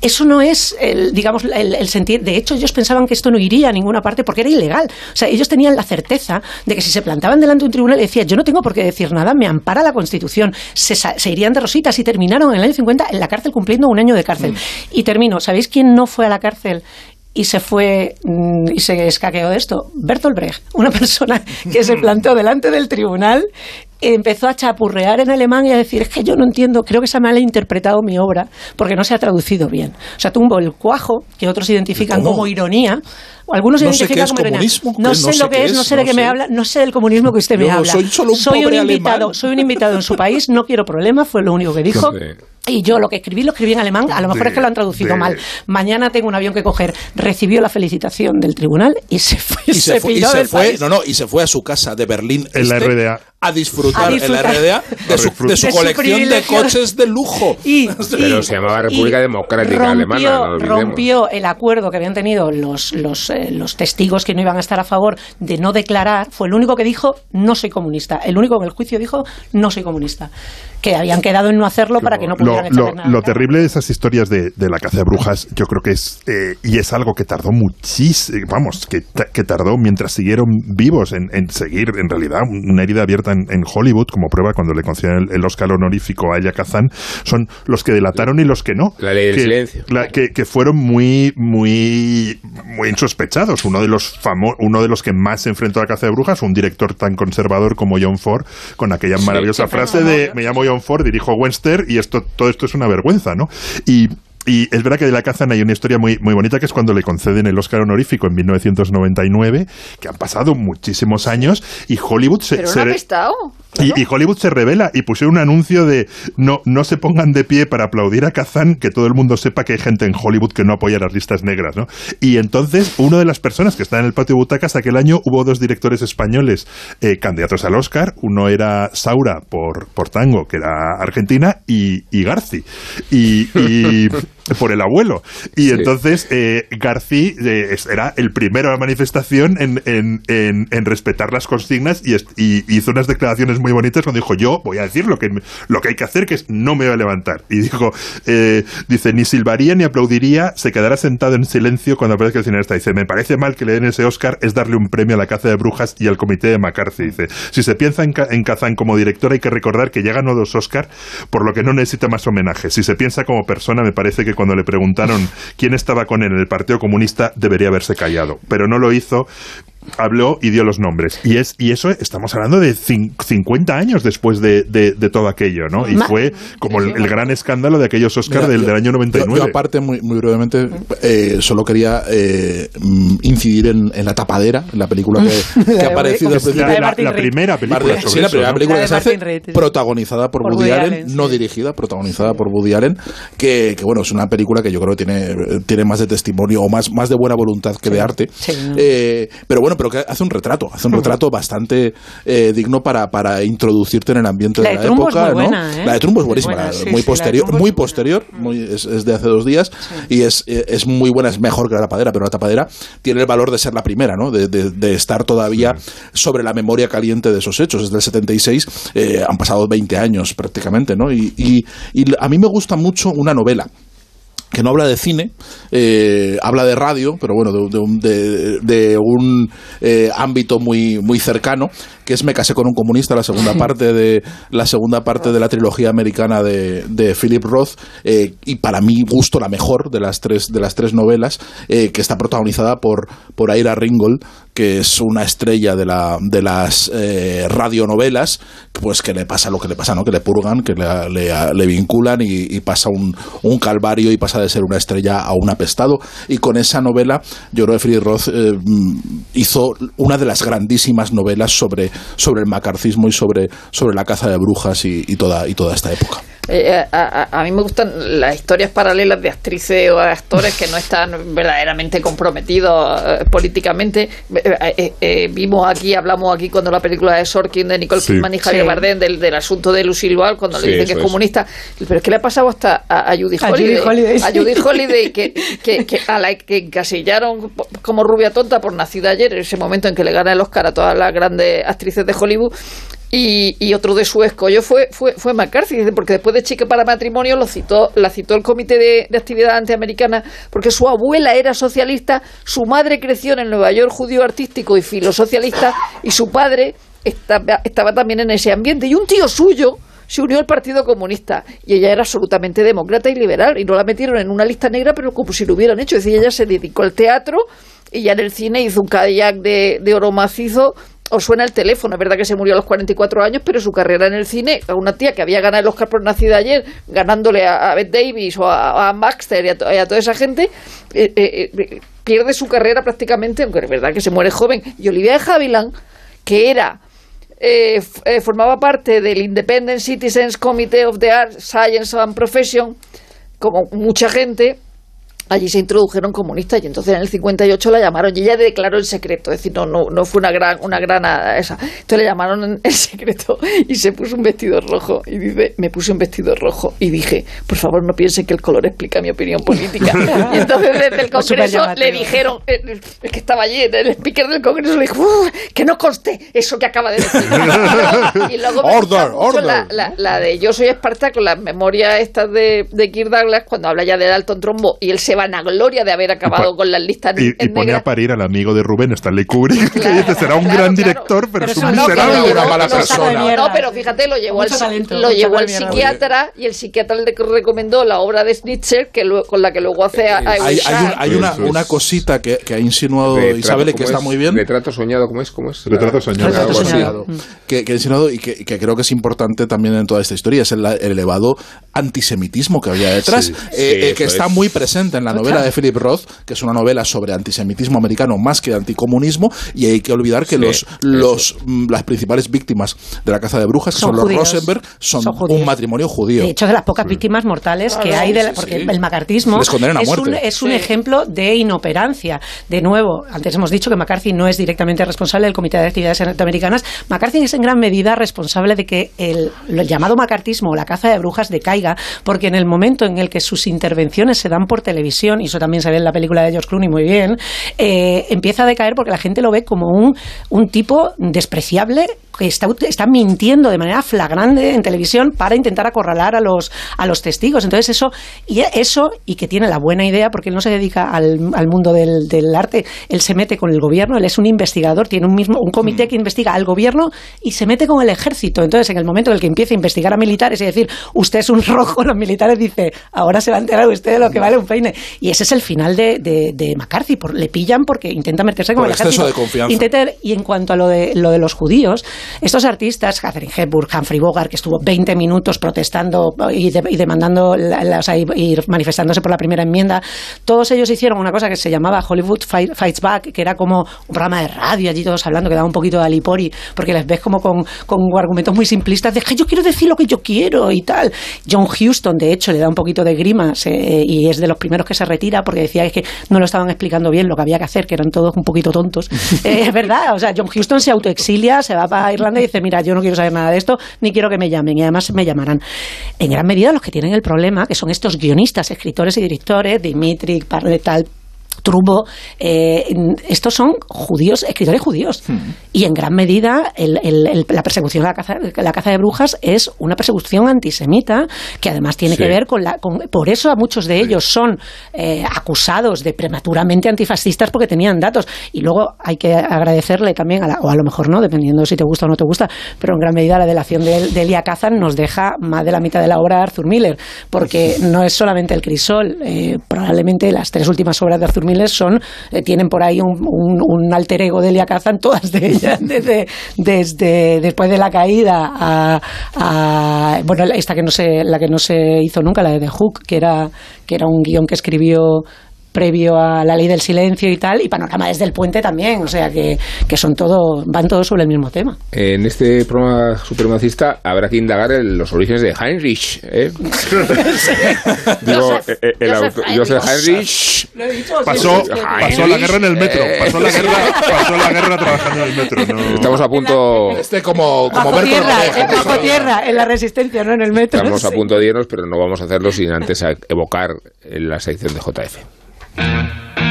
eso no es, el, digamos, el, el sentir. De hecho, ellos pensaban que esto no iría a ninguna parte porque era ilegal. O sea, ellos tenían la certeza de que si se plantaban delante de un tribunal y decían, yo no tengo por qué decir nada, me ampara la Constitución, se, irían de rositas y terminaron en el año 50 en la cárcel cumpliendo un año de cárcel. Y termino, ¿sabéis quién no fue a la cárcel? Y se fue mm, y se escaqueó de esto. Bertolt Brecht, una persona que se plantó delante del tribunal, empezó a chapurrear en alemán y a decir, es que yo no entiendo, creo que se ha malinterpretado mi obra porque no se ha traducido bien. O sea, tuvo el cuajo, que otros identifican ¿Cómo? como ironía, algunos No sé identifican qué es como ironía. comunismo, No sé no sé lo que es, no sé de qué me habla, no sé del comunismo que usted me Yo habla. soy solo un soy un invitado, alemán. soy un invitado en su país, no quiero problemas, fue lo único que dijo. Y yo lo que escribí lo escribí en alemán, a lo mejor De- es que lo han traducido de- mal. Mañana tengo un avión que coger. Recibió la felicitación del tribunal y se fue. y se, fue, y piró se del fue- país. no, no, y se fue a su casa de Berlín En la Este RDA. A disfrutar, A disfrutar. en la RDA de su, de su De su colección de privilegio. coches de lujo. Y, Pero y- se llamaba República y Democrática Alemana, no lo rompió el acuerdo que habían tenido los, los, eh, los testigos que no iban a estar a favor de no declarar. Fue el único que dijo, no soy comunista. El único que en el juicio dijo, no soy comunista. Que habían quedado en no hacerlo para que no lo, pudieran lo- echarle nada. lo terrible de esas historias de, de la caza de brujas, yo creo que es, eh, y es algo que tardó muchísimo, vamos, que, que tardó mientras siguieron vivos en, en seguir, en realidad, una herida abierta en, en Hollywood, como prueba cuando le concedieron el, el Oscar honorífico a Aya Kazan, son los que delataron y los que no. La ley del que, silencio. la- que, que fueron muy, muy, muy insospechados. Uno de los famo- uno de los que más se enfrentó a la caza de brujas, un director tan conservador como John Ford, con aquella maravillosa frase de me llamo John Ford, dirijo Webster y esto, todo esto es una vergüenza, ¿no? Y y es verdad que de la Kazan hay una historia muy, muy bonita que es cuando le conceden el Oscar honorífico en 1999, que han pasado muchísimos años y Hollywood se, Pero se no apestado. y, y Hollywood se revela y pusieron un anuncio de no, no se pongan de pie para aplaudir a Kazan, que todo el mundo sepa que hay gente en Hollywood que no apoya las listas negras, ¿no? Y entonces, una de las personas que está en el patio de butacas aquel año hubo dos directores españoles eh, candidatos al Oscar. Uno era Saura por, por Tango, que era argentina, y, y Garci. Y, y por el abuelo. Y entonces eh, Garci eh, era el primero a la manifestación en, en, en, en respetar las consignas y, y hizo unas declaraciones muy bonitas cuando dijo yo voy a decir lo que, lo que hay que hacer que es no me voy a levantar. Y dijo, eh, dice, ni silbaría ni aplaudiría, se quedará sentado en silencio cuando aparezca el cineasta. Dice, me parece mal que le den ese Oscar, es darle un premio a la caza de brujas y al comité de McCarthy. Dice, si se piensa en, Ca- en Kazan como director hay que recordar que ya ganó dos Oscar, por lo que no necesita más homenajes. Si se piensa como persona, me parece que cuando le preguntaron quién estaba con él en el Partido Comunista, debería haberse callado. Pero no lo hizo, habló y dio los nombres. Y es y eso estamos hablando de cin- 50 años después de, de- de todo aquello, ¿no? Y fue como el, el gran escándalo de aquellos Oscar Mira, del, yo- del año Yo, 99. yo aparte, muy, muy brevemente, eh, solo quería eh, mm, incidir en, en la tapadera, en la película que, que ha aparecido la- principio. la- la primera película Martin- sobre sí, la primera ¿no? película La que de se hace, protagonizada por, Por Woody, Woody Allen, Allen, no dirigida, protagonizada por Woody Allen, que, que, bueno, es una película que yo creo que tiene, tiene más de testimonio o más, más de buena voluntad que de arte. Eh, pero bueno, pero que hace un retrato, hace un retrato bastante eh, digno para, para introducirte en el ambiente La de de la es época. muy ¿no? buena, ¿eh? La de Trumbo es buenísima, Buena, sí, muy sí, posterior, muy posterior, muy, es, es de hace dos días y es, eh, es muy buena, es mejor que la tapadera, pero la tapadera tiene el valor de ser la primera, ¿no? de, de- de estar todavía sobre la memoria caliente de esos hechos. Es del 76, eh, han pasado 20 años prácticamente, ¿no? Y, y, y a mí me gusta mucho una novela que no habla de cine, eh, habla de radio, pero bueno, de, de un, de- de un, eh, ámbito muy, muy cercano, que es Me casé con un comunista, la segunda parte de la segunda parte de la trilogía americana de, de Philip Roth, eh, y para mi gusto la mejor de las tres, de las tres novelas, eh, que está protagonizada por, por Ira Ringgold, que es una estrella de, la, de las eh, radionovelas, pues que le pasa lo que le pasa, ¿no? Que le purgan, que le, le- le vinculan y, y pasa un, un calvario y pasa de ser una estrella a un apestado. Y con esa novela, yo creo que Philip Roth eh, hizo una de las grandísimas novelas sobre, sobre el macarcismo y sobre, sobre la caza de brujas y, y toda, y toda esta época. Eh, a, a- a mí me gustan las historias paralelas de actrices o actores que no están verdaderamente comprometidos eh, políticamente. Eh, eh, eh, vimos aquí, hablamos aquí cuando la película de Sorkin de Nicole Sí. Kidman y Javier Sí. Bardem del, del asunto de Lucille Ball cuando Sí, le dicen que es es. comunista. Pero es que le ha pasado hasta a, a Judy A Judy Holliday. Holliday, A. Judy Holliday que, que, que a la que encasillaron como rubia tonta por nacida ayer, en ese momento en que le gana el Oscar a todas las grandes actrices de Hollywood. Y, y otro de su escollo fue, fue, fue McCarthy, porque después de Chique para Matrimonio lo citó, la citó el Comité de, Actividad Antiamericana, porque su abuela era socialista, su madre creció en el Nueva York judío artístico y filosocialista, y su padre estaba, estaba también en ese ambiente. Y un tío suyo se unió al Partido Comunista, y ella era absolutamente demócrata y liberal, y no la metieron en una lista negra, pero como si lo hubieran hecho. Es decir, ella se dedicó al teatro, y ya en el cine hizo un Cadillac de, de oro macizo os suena el teléfono. Es verdad que se murió a los 44 años, pero su carrera en el cine, a una tía que había ganado el Oscar por nacida ayer, ganándole a, a Bette Davis o a, Baxter y a, y a toda esa gente, eh, eh, eh, pierde su carrera prácticamente, aunque es verdad que se muere joven. Y Olivia de que era formaba parte del Independent Citizens Committee of the Arts, Science and Profession, como mucha gente, allí se introdujeron comunistas y entonces en el 58 la llamaron y ella declaró en secreto, es decir, no, no, no fue una gran, una gran esa. Entonces le llamaron en, en secreto y se puso un vestido rojo y dice, me puse un vestido rojo y dije, por favor no piensen que el color explica mi opinión política. y entonces desde el Congreso le dijeron, eh, el, el que estaba allí, el speaker del Congreso le dijo, "Uf, que no conste eso que acaba de decir. y luego, me Order, order. La, la, la de Yo soy Esparta con las memorias estas de, de Kirk Douglas cuando habla ya de Dalton Trombo y él se vanagloria de haber acabado con las listas Y, en y pone a parir al amigo de Rubén, Stanley Kubrick, que dice, será un gran director, pero, es un No, miserable. lo llevó- una mala lo- persona. No, pero fíjate, lo llevó al, talento, lo llevó al psiquiatra y el psiquiatra le recomendó la obra de Schnitzer que luego- con la que luego hace a, a Hay, hay, un- hay una, una cosita que, que ha insinuado Retrato, Isabel y que ¿cómo está es? muy bien. Retrato soñado, ¿cómo es? ¿Cómo es? Retrato soñado. Retrato soñado. Que, que ha insinuado y que, que creo que es importante también en toda esta historia es el, el elevado antisemitismo que había detrás, Sí, eh, sí, eh, que está es. muy presente en la novela de Philip Roth, que es una novela sobre antisemitismo americano más que anticomunismo, y hay que olvidar que Sí, los, los mm, las principales víctimas de la caza de brujas, que Son son, los judíos. Rosenberg, son, Son un matrimonio judío. De hecho, de las pocas víctimas mortales que Claro, hay, de la- porque sí. el macartismo es, un, es un ejemplo de inoperancia. De nuevo, antes hemos dicho que McCarthy no es directamente responsable del Comité de Actividades Norteamericanas. McCarthy es en gran medida responsable de que el, el llamado macartismo o la caza de brujas decaiga, porque en el momento en el que sus intervenciones se dan por televisión, y eso también se ve en la película de George Clooney muy bien, eh, empieza a decaer porque la gente lo ve como un, un tipo despreciable está, está mintiendo de manera flagrante en televisión para intentar acorralar a los, a los testigos. Entonces eso y eso y que tiene la buena idea porque él no se dedica al, al mundo del, del arte, él se mete con el gobierno, él es un investigador, tiene un mismo un comité que investiga al gobierno y se mete con el ejército. Entonces en el momento en el que empieza a investigar a militares y decir usted es un rojo, los militares dice ahora se va a enterar usted de lo que vale un peine. Y ese es el final de, de, de McCarthy, por- le pillan porque intenta meterse con Por el ejército. de confianza. Intenta y en cuanto a lo de, lo de los judíos, estos artistas, Catherine Hepburn, Humphrey Bogart, que estuvo 20 minutos protestando y, de- y demandando, la- la- o sea, y, y manifestándose por la primera enmienda, todos ellos hicieron una cosa que se llamaba Hollywood Fight- Fights Back, que era como un programa de radio, allí todos hablando, que daba un poquito de alipori, porque les ves como con, con argumentos muy simplistas de que yo quiero decir lo que yo quiero y tal. John Huston, de hecho, le da un poquito de grima se- y es de los primeros que se retira porque decía que no lo estaban explicando bien lo que había que hacer, que eran todos un poquito tontos. Eh, es verdad, o sea, John Huston se autoexilia, se va para Irlanda y dice, mira, yo no quiero saber nada de esto, ni quiero que me llamen, y además me llamarán. En gran medida los que tienen el problema, que son estos guionistas, escritores y directores, Dimitri, Parletal, Trumbo, eh, estos son judíos, escritores judíos. Y en gran medida el- el- el- la persecución a la caza, la caza de brujas es una persecución antisemita que además tiene Sí. que ver con la... con- por eso a muchos de ellos son eh, acusados de prematuramente antifascistas porque tenían datos. Y luego hay que agradecerle también, a la- o a lo mejor no, dependiendo si te gusta o no te gusta, pero en gran medida la delación de, de Elia Kazan nos deja más de la mitad de la obra de Arthur Miller, porque no es solamente el crisol, eh, probablemente las tres últimas obras de Arthur Miller son, eh, tienen por ahí un, un- un alter ego de Elia Kazan, todas de ellas, desde, desde después de la caída a, a- bueno, esta que no se, la que no se hizo nunca, la de The Hook, que era, que era un guion que escribió previo a la ley del silencio y tal, y Panorama desde el puente también, o sea que, que son todo, van todos sobre el mismo tema. En este programa supremacista habrá que indagar en los orígenes de Heinrich. ¿eh? Digo, el autor- Joseph Heinrich. Pasó, la guerra en el metro. Eh, Pasó la guerra, pasó la guerra trabajando en el metro. no- Estamos a punto. Este como, como Bajo tierra, eh, bajo tierra, en la resistencia, no en el metro. Estamos a punto de irnos, pero no vamos a hacerlo sin antes a- evocar en la sección de JF. Mm-hmm.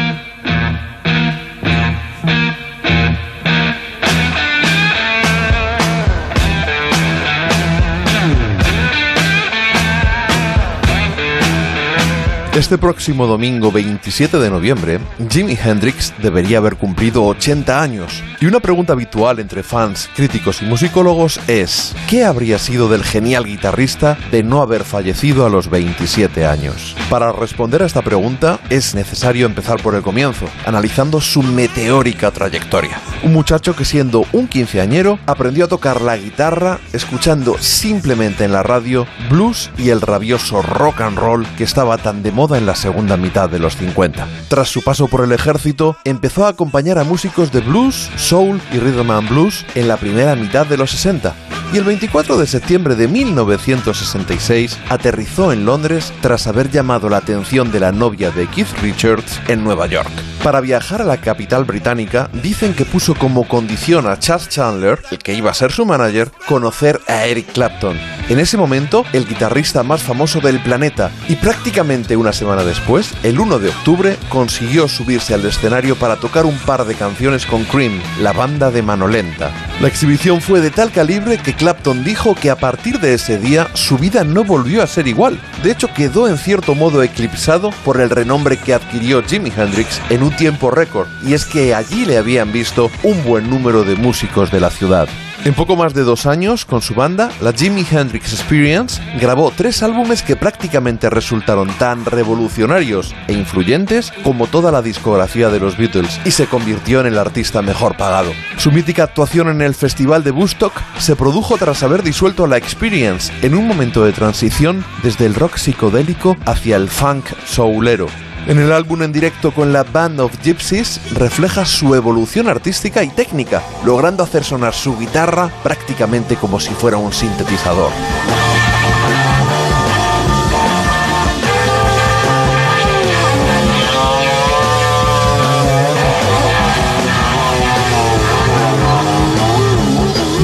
Este próximo domingo 27 de noviembre, Jimi Hendrix debería haber cumplido 80 años. Y una pregunta habitual entre fans, críticos y musicólogos es, ¿qué habría sido del genial guitarrista de no haber fallecido a los 27 años? Para responder a esta pregunta es necesario empezar por el comienzo, analizando su meteórica trayectoria. Un muchacho que siendo un quinceañero aprendió a tocar la guitarra escuchando simplemente en la radio blues y el rabioso rock and roll que estaba tan de moda en la segunda mitad de los 50. Tras su paso por el ejército, empezó a acompañar a músicos de blues, soul y rhythm and blues en la primera mitad de los 60. Y el 24 de septiembre de 1966 aterrizó en Londres tras haber llamado la atención de la novia de Keith Richards en Nueva York. Para viajar a la capital británica, dicen que puso como condición a Chas Chandler, el que iba a ser su manager, conocer a Eric Clapton. En ese momento, el guitarrista más famoso del planeta, y prácticamente una semana después, el 1 de octubre, consiguió subirse al escenario para tocar un par de canciones con Cream, la banda de Manolenta. La exhibición fue de tal calibre que Clapton dijo que a partir de ese día su vida no volvió a ser igual. De hecho, quedó en cierto modo eclipsado por el renombre que adquirió Jimi Hendrix en un tiempo récord, y es que allí le habían visto un buen número de músicos de la ciudad. En poco más de dos años, con su banda, la Jimi Hendrix Experience, grabó tres álbumes que prácticamente resultaron tan revolucionarios e influyentes como toda la discografía de los Beatles y se convirtió en el artista mejor pagado. Su mítica actuación en el Festival de Woodstock se produjo tras haber disuelto la Experience en un momento de transición desde el rock psicodélico hacia el funk soulero. En el álbum en directo con la Band of Gypsies refleja su evolución artística y técnica, logrando hacer sonar su guitarra prácticamente como si fuera un sintetizador.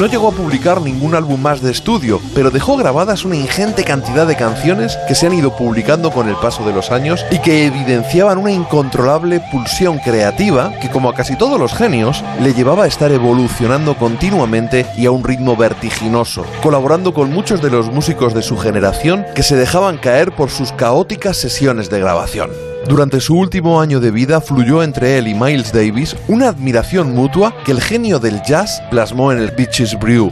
No llegó a publicar ningún álbum más de estudio, pero dejó grabadas una ingente cantidad de canciones que se han ido publicando con el paso de los años y que evidenciaban una incontrolable pulsión creativa que, como a casi todos los genios, le llevaba a estar evolucionando continuamente y a un ritmo vertiginoso, colaborando con muchos de los músicos de su generación que se dejaban caer por sus caóticas sesiones de grabación. Durante su último año de vida fluyó entre él y Miles Davis una admiración mutua que el genio del jazz plasmó en el Beaches Brew.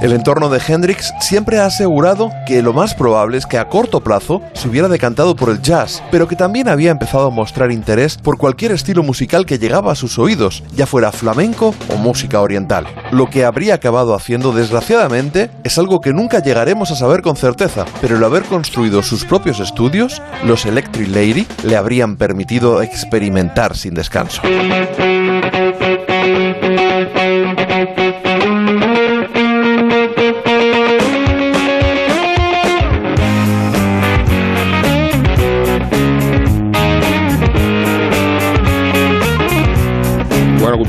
El entorno de Hendrix siempre ha asegurado que lo más probable es que a corto plazo se hubiera decantado por el jazz, pero que también había empezado a mostrar interés por cualquier estilo musical que llegaba a sus oídos, ya fuera flamenco o música oriental. Lo que habría acabado haciendo, desgraciadamente, es algo que nunca llegaremos a saber con certeza, pero el haber construido sus propios estudios, los Electric Lady, le habrían permitido experimentar sin descanso.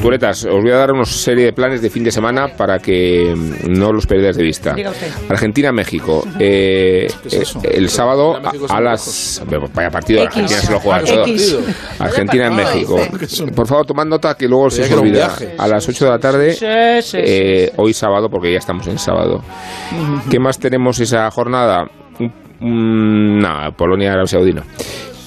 Culturetas, os voy a dar una serie de planes de fin de semana para que mm, no los perdáis de vista. Argentina-México. Eh, eh, el sábado a, las. Vaya partido. Argentina se lo juega todo. Argentina-México. Por favor, tomad nota que luego se os olvida. viaje. A las 8 de la tarde. Sí, sí, sí. eh, hoy sábado, porque ya estamos en sábado. ¿Qué más tenemos esa jornada? Nada, Polonia, Arabia Saudí no.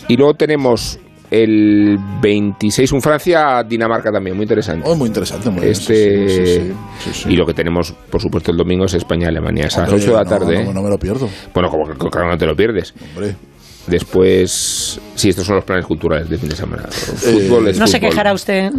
Y luego tenemos el 26, un Francia-Dinamarca también, muy interesante. Oh, muy interesante, muy bien, Este, sí, sí, sí, sí, sí. Y lo que tenemos, por supuesto, el domingo es España-Alemania. Es a las Hombre, 8 de la tarde. No, no me lo pierdo. Bueno, como que claro, no te lo pierdes. Hombre. Después, sí, estos son los planes culturales de fin de semana. Fútbol es No se quejará usted.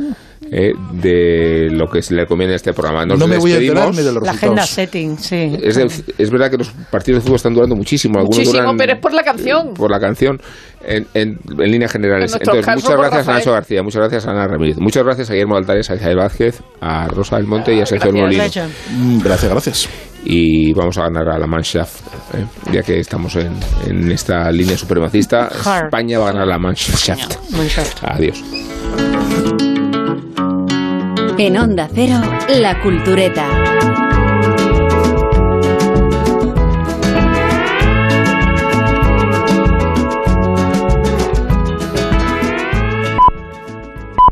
Eh, de lo que se le conviene a este programa. Nos no me voy a enterar despedimos. ni de los La agenda setting, sí. Es, de- es verdad que los partidos de fútbol están durando muchísimo. Algunos Muchísimo, duran pero es por la canción. por la canción en, en, en líneas generales. En Entonces, caso, muchas gracias a. Nacho García, muchas gracias a Ana Ramírez, muchas gracias a Guillermo Altares, a Isabel Vázquez, a Rosa del Monte y a Sergio Molino. Mm, Gracias, gracias. Y vamos a ganar a la Mannschaft, ¿eh? ya que estamos en, en esta línea supremacista. Hard. España va a ganar a la Mannschaft. Mannschaft. Adiós. En Onda Cero, La Cultureta.